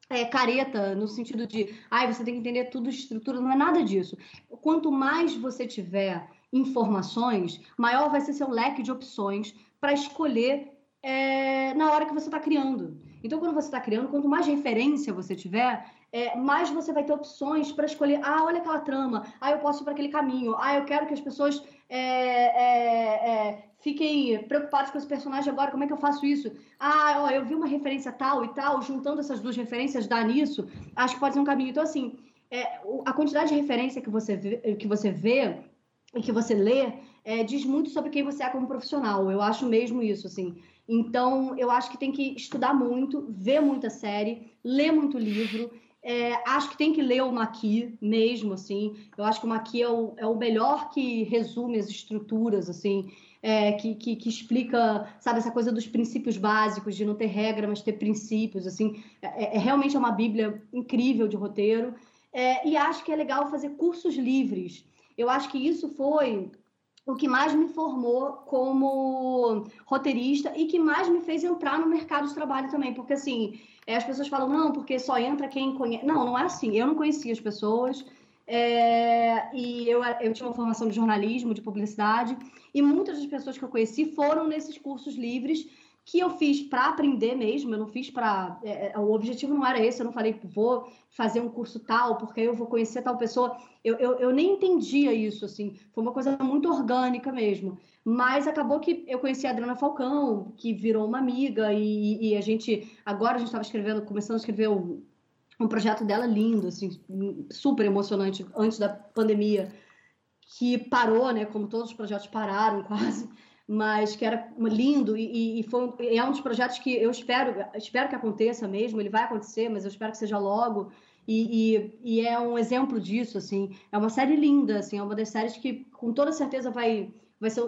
é, careta, no sentido de, ai, ah, você tem que entender tudo estrutura, não é nada disso. Quanto mais você tiver informações, maior vai ser seu leque de opções para escolher é, na hora que você está criando. Então, quando você está criando, quanto mais referência você tiver, é, mais você vai ter opções para escolher. Ah, olha aquela trama. Ah, eu posso ir para aquele caminho. Ah, eu quero que as pessoas é, é, é, fiquem preocupadas com esse personagem agora. Como é que eu faço isso? Ah, ó, eu vi uma referência tal e tal. Juntando essas duas referências dá nisso. Acho que pode ser um caminho. Então, assim, é, a quantidade de referência que você vê, que você vê e que você lê é, diz muito sobre quem você é como profissional. Eu acho mesmo isso, assim. Então, eu acho que tem que estudar muito, ver muita série, ler muito livro. É, acho que tem que ler o Maqui mesmo, assim. Eu acho que o Maqui é o, é o melhor que resume as estruturas, assim. É, que, que, que, explica, sabe, essa coisa dos princípios básicos, de não ter regra, mas ter princípios, assim. É, é realmente é uma bíblia incrível de roteiro. É, e acho que é legal fazer cursos livres. Eu acho que isso foi o que mais me formou como roteirista e que mais me fez entrar no mercado de trabalho também, porque assim, é, as pessoas falam, não, porque só entra quem conhece. Não, não é assim. Eu não conhecia as pessoas, É, e eu, eu tinha uma formação de jornalismo, de publicidade, e muitas das pessoas que eu conheci foram nesses cursos livres que eu fiz para aprender mesmo, eu não fiz para. É, é, o objetivo não era esse, eu não falei, vou fazer um curso tal, porque aí eu vou conhecer tal pessoa. Eu, eu, eu nem entendia isso, assim, foi uma coisa muito orgânica mesmo. Mas acabou que eu conheci a Adriana Falcão, que virou uma amiga, e, e a gente. Agora a gente estava escrevendo, começando a escrever um, um projeto dela lindo, assim, super emocionante, antes da pandemia, que parou, né? Como todos os projetos pararam quase mas que era lindo e, e foi é um dos projetos que eu espero espero que aconteça mesmo ele vai acontecer mas eu espero que seja logo. E, e, e, é um exemplo disso assim. É uma série linda assim é uma das séries que com toda certeza vai vai ser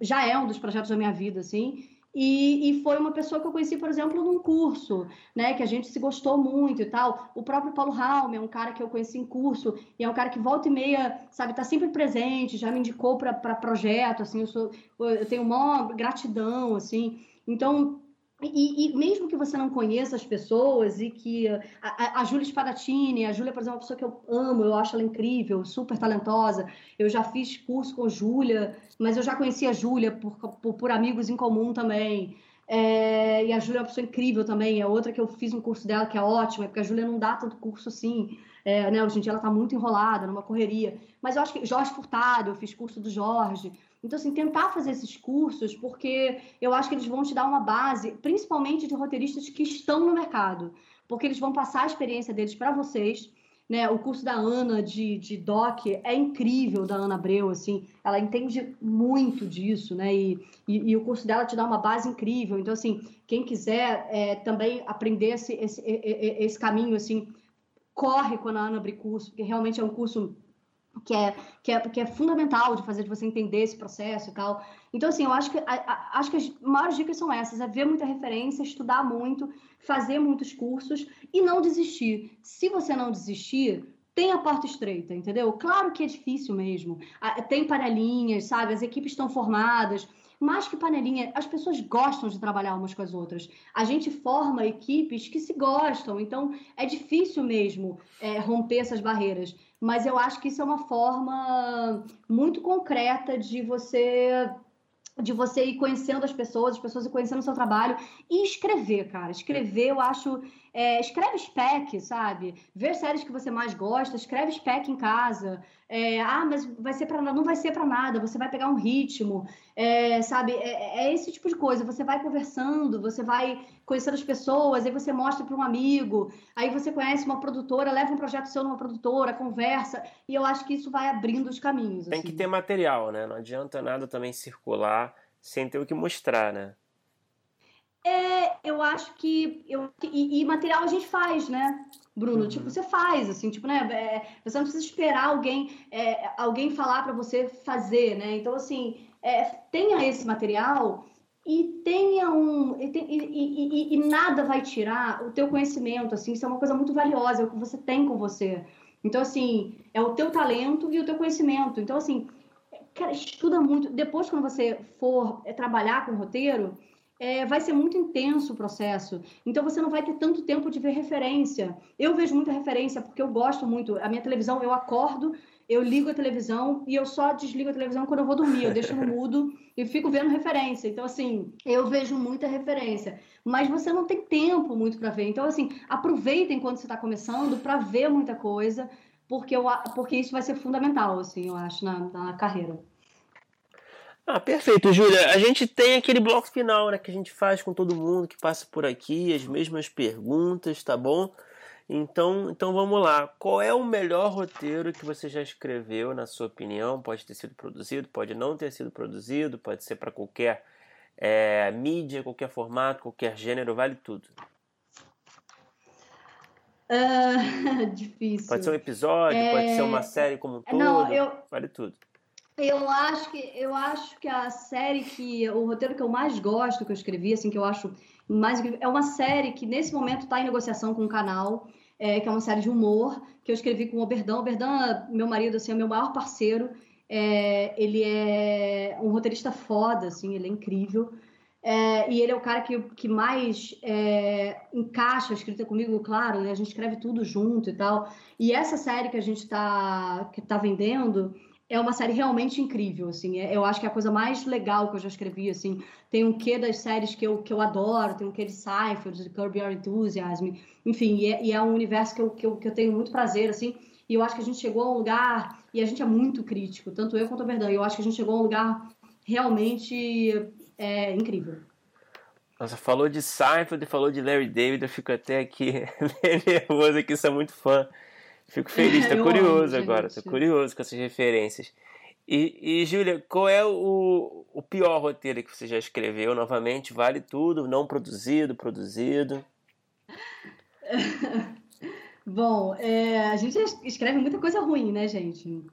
já é um dos projetos da minha vida assim e, e, foi uma pessoa que eu conheci, por exemplo, num curso, né? Que a gente se gostou muito e tal. O próprio Paulo Raum é um cara que eu conheci em curso, e é um cara que volta e meia, sabe, tá sempre presente, já me indicou para projeto, assim, eu, sou, eu tenho uma gratidão, assim. Então, e, e, mesmo que você não conheça as pessoas e que a, a Júlia Spadatini, a Júlia, por exemplo, é uma pessoa que eu amo, eu acho ela incrível, super talentosa. Eu já fiz curso com a Júlia, mas eu já conheci a Júlia por, por, por, amigos em comum também. É, e a Júlia é uma pessoa incrível também, é outra que eu fiz um curso dela que é ótima, porque a Júlia não dá tanto curso assim. É, né, hoje em dia ela está muito enrolada, numa correria. Mas eu acho que Jorge Furtado, eu fiz curso do Jorge. Então, assim, tentar fazer esses cursos, porque eu acho que eles vão te dar uma base, principalmente de roteiristas que estão no mercado, porque eles vão passar a experiência deles para vocês. Né, o curso da Ana de, de Doc é incrível, da Ana Abreu, assim, ela entende muito disso, né, e, e, e, o curso dela te dá uma base incrível, então, assim, quem quiser é, também aprender esse, esse, esse caminho, assim, corre quando a Ana abrir curso, porque realmente é um curso que é, que é, que é fundamental de fazer de você entender esse processo e tal. Então, assim, eu acho que, a, a, acho que as maiores dicas são essas: é ver muita referência, estudar muito, fazer muitos cursos e não desistir. Se você não desistir, tem a porta estreita, entendeu? Claro que é difícil mesmo. Tem panelinhas, sabe? As equipes estão formadas. Mais que panelinha, as pessoas gostam de trabalhar umas com as outras. A gente forma equipes que se gostam, então é difícil mesmo é, romper essas barreiras mas eu acho que isso é uma forma muito concreta de você de você ir conhecendo as pessoas, as pessoas ir conhecendo o seu trabalho e escrever, cara. Escrever, eu acho. É, escreve spec, sabe? Vê séries que você mais gosta, escreve spec em casa. É, ah, mas vai ser para não vai ser para nada. Você vai pegar um ritmo, é, sabe? É, é, esse tipo de coisa. Você vai conversando, você vai conhecendo as pessoas, aí você mostra para um amigo, aí você conhece uma produtora, leva um projeto seu numa produtora, conversa. E eu acho que isso vai abrindo os caminhos. Tem assim. que ter material, né? Não adianta nada também circular sem ter o que mostrar, né? É, eu acho que. Eu, e, e material a gente faz, né? Bruno, tipo, uhum. tipo, você faz, assim, tipo, né? É, você não precisa esperar alguém, é, alguém falar para você fazer, né? Então, assim, é, tenha esse material e tenha um. E, e, e, e, nada vai tirar o teu conhecimento, assim, isso é uma coisa muito valiosa, é o que você tem com você. Então, assim, é o teu talento e o teu conhecimento. Então, assim, cara, estuda muito. Depois, quando você for é, trabalhar com roteiro, é, vai ser muito intenso o processo. Então você não vai ter tanto tempo de ver referência. Eu vejo muita referência porque eu gosto muito. A minha televisão, eu acordo, eu ligo a televisão e eu só desligo a televisão quando eu vou dormir. Eu deixo no mudo e fico vendo referência. Então, assim, eu vejo muita referência. Mas você não tem tempo muito para ver. Então, assim, aproveitem quando você está começando para ver muita coisa, porque, eu, porque isso vai ser fundamental, assim, eu acho, na, na carreira. Ah, perfeito, Júlia. A gente tem aquele bloco final, né, que a gente faz com todo mundo que passa por aqui, as mesmas perguntas, tá bom? Então, então vamos lá. Qual é o melhor roteiro que você já escreveu, na sua opinião? Pode ter sido produzido, pode não ter sido produzido, pode ser para qualquer é, mídia, qualquer formato, qualquer gênero, vale tudo. Uh, difícil. Pode ser um episódio, é... pode ser uma série como um todo, não, eu... vale tudo. Eu acho que eu acho que a série que o roteiro que eu mais gosto que eu escrevi, assim que eu acho mais é uma série que nesse momento está em negociação com o canal, é, que é uma série de humor que eu escrevi com o Oberdan. Oberdan, meu marido, assim, é meu maior parceiro. É, ele é um roteirista foda, assim, ele é incrível. É, e ele é o cara que, que mais é, encaixa a escrita comigo, claro, né? A gente escreve tudo junto e tal. E essa série que a gente está tá vendendo é uma série realmente incrível, assim. É, eu acho que é a coisa mais legal que eu já escrevi, assim. Tem um quê das séries que eu, que eu adoro, tem um quê de Seinfeld, de Curb Your Enthusiasm, enfim. E é, e é um universo que eu, que, eu, que eu tenho muito prazer, assim. E eu acho que a gente chegou a um lugar, e a gente é muito crítico, tanto eu quanto a Verdão. Eu acho que a gente chegou a um lugar realmente é incrível. Nossa, falou de Seinfeld, falou de Larry David, eu fico até aqui nervoso aqui, sou muito fã. Fico feliz, tô curioso amo, agora, gente. tô curioso com essas referências. E, e Júlia, qual é o, o pior roteiro que você já escreveu? Novamente, vale tudo, não produzido, produzido. Bom, é, a gente escreve muita coisa ruim, né, gente?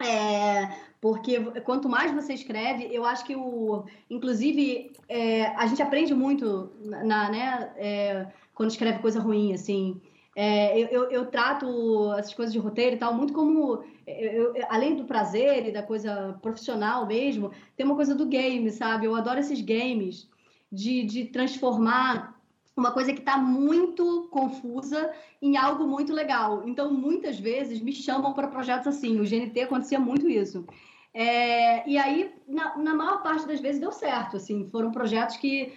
É, porque quanto mais você escreve, eu acho que o. Inclusive, é, a gente aprende muito na, né, é, quando escreve coisa ruim, assim. É, eu, eu, eu, trato essas coisas de roteiro e tal muito como. Eu, além do prazer e da coisa profissional mesmo, tem uma coisa do game, sabe? Eu adoro esses games de, de transformar uma coisa que está muito confusa em algo muito legal. Então, muitas vezes me chamam para projetos assim. O GNT acontecia muito isso. É, e aí, na, na, maior parte das vezes, deu certo. Assim, foram projetos que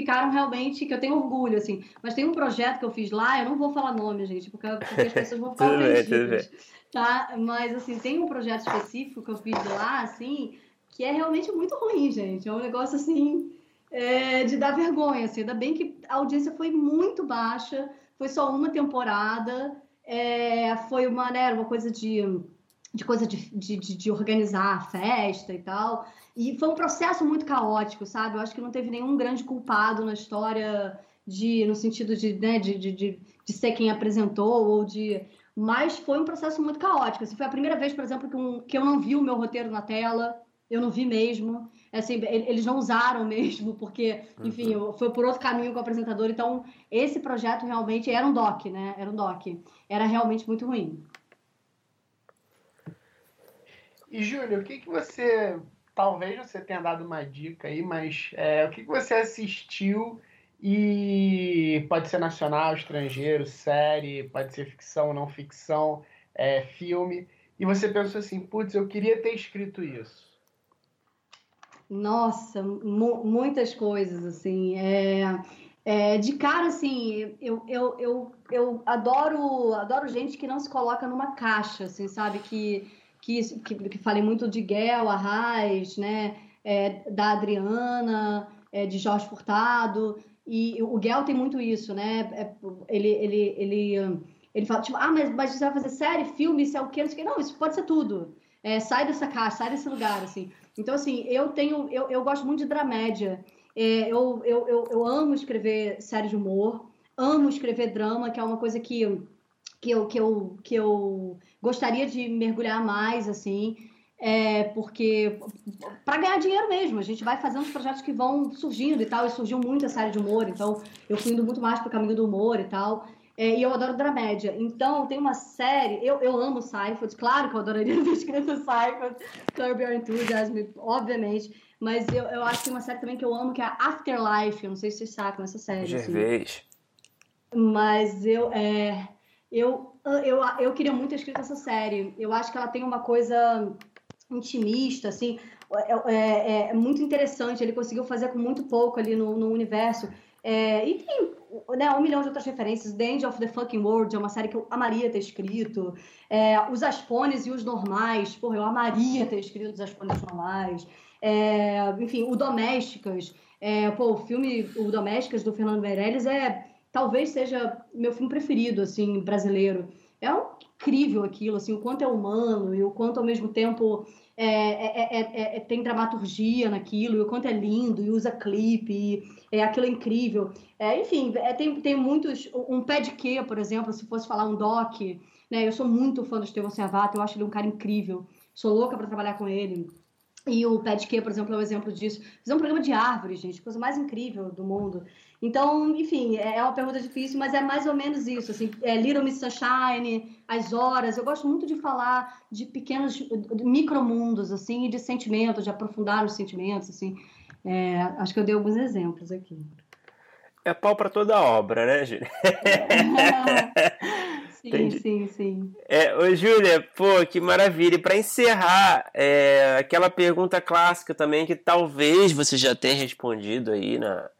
ficaram realmente, que eu tenho orgulho, assim. Mas tem um projeto que eu fiz lá, eu não vou falar nome, gente, porque, porque as pessoas vão ficar ofendidas. Tá? Mas, assim, tem um projeto específico que eu fiz lá, assim, que é realmente muito ruim, gente. É um negócio, assim é, de dar vergonha. Assim. Ainda bem que a audiência foi muito baixa, foi só uma temporada, é, foi uma, né, uma coisa de, de coisa de, de, de, organizar a festa e tal. E foi um processo muito caótico, sabe? Eu acho que não teve nenhum grande culpado na história de, no sentido de, né, de, de, de, de ser quem apresentou ou de mas foi um processo muito caótico. Assim, foi a primeira vez, por exemplo, que, um, que eu não vi o meu roteiro na tela, eu não vi mesmo assim, eles não usaram mesmo, porque, enfim, uhum. foi por outro caminho com o apresentador. Então, esse projeto realmente era um doc, né? Era um doc. Era realmente muito ruim. E, Júlio, o que, que você. Talvez você tenha dado uma dica aí, mas é, o que, você assistiu e pode ser nacional, estrangeiro, série, pode ser ficção, não ficção, é, filme, e você pensou assim, putz, eu queria ter escrito isso. Nossa, mu muitas coisas, assim. É, é, de cara, assim, eu, eu, eu, eu adoro, adoro gente que não se coloca numa caixa, assim, sabe? Que, que, que, que falei muito de Guel, Arraes, né? É, da Adriana, é, de Jorge Furtado. E o Guel tem muito isso, né? É, ele, ele, ele, ele fala, tipo, ah, mas, mas você vai fazer série, filme, isso é o quê? Não, sei o quê. não isso pode ser tudo. É, sai dessa caixa, sai desse lugar, assim. Então, assim, eu tenho. Eu, eu gosto muito de dramédia. É, eu, eu, eu, eu, amo escrever séries de humor, amo escrever drama, que é uma coisa que, que, eu, que, eu, que eu gostaria de mergulhar mais, assim. É, porque para ganhar dinheiro mesmo, a gente vai fazendo os projetos que vão surgindo e tal, e surgiu muita série de humor, então eu fui indo muito mais pro caminho do humor e tal. É, e eu adoro dramédia. Então, tem uma série, eu, eu amo Seinfeld, claro que eu adoraria ter escrito Seinfeld, Curb Your Enthusiasm, obviamente, mas eu, eu acho que tem uma série também que eu amo, que é Afterlife, eu não sei se vocês sacam essa série. Gervais. Assim. Mas eu, é, eu, eu, eu queria muito ter escrito essa série. Eu acho que ela tem uma coisa intimista, assim, é, é, é muito interessante. Ele conseguiu fazer com muito pouco ali no, no universo. É, e tem né, um milhão de outras referências. The End of the Fucking World é uma série que eu amaria ter escrito. É, os Aspones e os Normais, porra, eu amaria ter escrito os Aspones Normais. É, enfim, o Domésticas. É, pô, o filme O Domésticas do Fernando Meirelles é talvez seja meu filme preferido assim brasileiro. É um, incrível aquilo, assim, o quanto é humano e o quanto ao mesmo tempo é, é, é, tem dramaturgia naquilo, e o quanto é lindo, e usa clipe, e é, aquilo é incrível. enfim, tem, tem muitos. Um pé de quê, por exemplo, se fosse falar um doc, né? Eu sou muito fã do Estevão Servato, eu acho ele um cara incrível. Sou louca para trabalhar com ele. E o Pé de Quê, por exemplo, é um exemplo disso. Fizer um programa de árvores, gente, coisa mais incrível do mundo. Então, enfim, é, é uma pergunta difícil, mas é mais ou menos isso. Assim, é Little Miss Sunshine, as horas. Eu gosto muito de falar de pequenos micromundos, assim, e de sentimentos, de aprofundar nos sentimentos, assim. É, acho que eu dei alguns exemplos aqui. É pau para toda obra, né, Júlia? sim, Entendi. sim, sim. É, ô, Júlia, pô, que maravilha. E para encerrar, é, aquela pergunta clássica também que talvez você já tenha respondido aí na,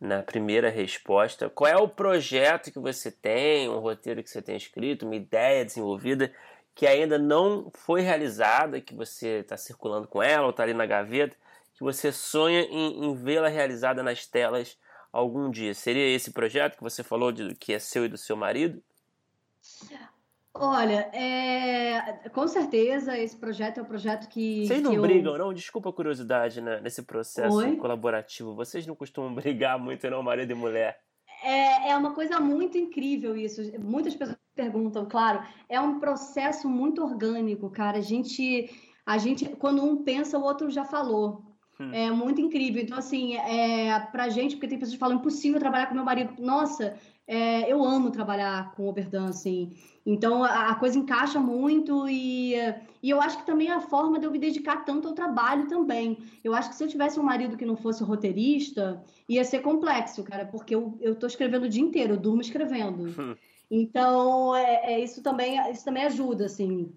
na primeira resposta. Qual é o projeto que você tem, um roteiro que você tem escrito, uma ideia desenvolvida que ainda não foi realizada, que você está circulando com ela ou está ali na gaveta, que você sonha em, em vê-la realizada nas telas algum dia? Seria esse projeto que você falou de, que é seu e do seu marido? Olha, é... com certeza esse projeto é um projeto que. Vocês não que brigam, eu... não? Desculpa a curiosidade né, nesse processo Oi? colaborativo. Vocês não costumam brigar muito, não, marido e mulher? É, é uma coisa muito incrível isso. Muitas pessoas perguntam, claro, é um processo muito orgânico, cara. A gente, a gente, quando um pensa, o outro já falou. Hum. É muito incrível. Então, assim, é, pra gente, porque tem pessoas que falam, impossível trabalhar com meu marido. Nossa, é, eu amo trabalhar com o Oberdan, assim. Então, a, a, coisa encaixa muito e, e eu acho que também é a forma de eu me dedicar tanto ao trabalho também. Eu acho que se eu tivesse um marido que não fosse roteirista, ia ser complexo, cara, porque eu, eu tô escrevendo o dia inteiro, eu durmo escrevendo. Hum. Então, é, é, isso, também, isso também ajuda, assim.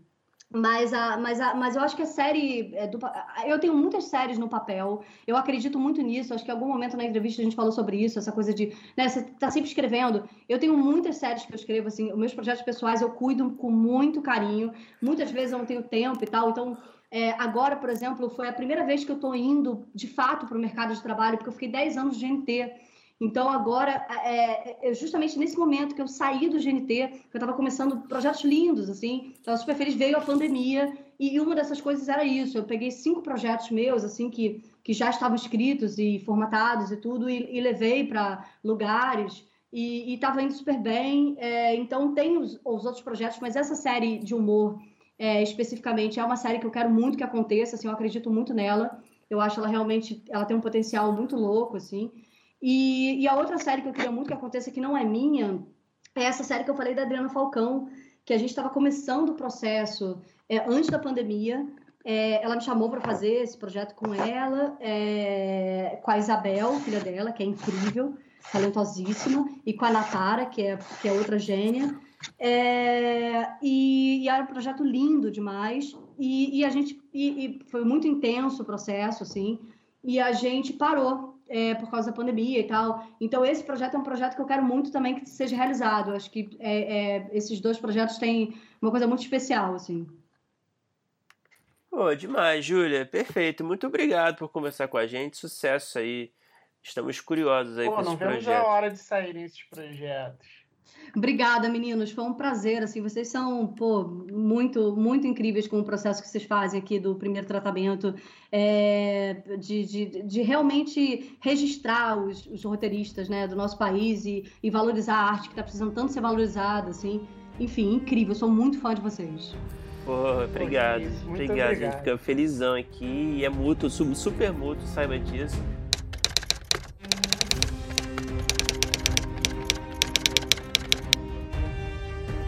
Mas, a, mas, a, mas eu acho que a série. É do, eu tenho muitas séries no papel, eu acredito muito nisso. Acho que em algum momento na entrevista a gente falou sobre isso, essa coisa de. Né, você tá sempre escrevendo. Eu tenho muitas séries que eu escrevo, assim, os meus projetos pessoais eu cuido com muito carinho. Muitas vezes eu não tenho tempo e tal. Então, é, agora, por exemplo, foi a primeira vez que eu estou indo de fato para o mercado de trabalho, porque eu fiquei 10 anos de GNT. Então, agora, é, é, justamente nesse momento que eu saí do GNT, que eu estava começando projetos lindos, assim, estava super feliz, veio a pandemia, e uma dessas coisas era isso. Eu peguei cinco projetos meus, assim, que, que já estavam escritos e formatados e tudo, e, e levei para lugares, e estava indo super bem. É, então, tem os, os, outros projetos, mas essa série de humor, é, especificamente, é uma série que eu quero muito que aconteça, assim, eu acredito muito nela. Eu acho ela realmente, ela tem um potencial muito louco, assim. E, e, a outra série que eu queria muito que aconteça, que não é minha, é essa série que eu falei da Adriana Falcão, que a gente estava começando o processo é, antes da pandemia. É, ela me chamou para fazer esse projeto com ela, é, com a Isabel, filha dela, que é incrível, talentosíssima, e com a Natara, que é, que é outra gênia. É, e, e, era um projeto lindo demais. E, e a gente e, foi muito intenso o processo, assim. E a gente parou é, por causa da pandemia e tal. Então, esse projeto é um projeto que eu quero muito também que seja realizado. acho que é, é, esses dois projetos têm uma coisa muito especial, assim. Pô, demais, Júlia. Perfeito. Muito obrigado por conversar com a gente. Sucesso aí. Estamos curiosos aí Pô, com esses projetos. não vemos a hora de sair esses projetos. Obrigada, meninos. Foi um prazer. Assim, vocês são pô, muito, muito incríveis com o processo que vocês fazem aqui do primeiro tratamento, é, de, de, de, realmente registrar os, os, roteiristas né, do nosso país e, e valorizar a arte que está precisando tanto ser valorizada. Assim. Enfim, incrível. Eu sou muito fã de vocês. Pô, obrigado. Pô, obrigado. obrigado. A gente fica felizão aqui e é mútuo, super mútuo, saiba disso.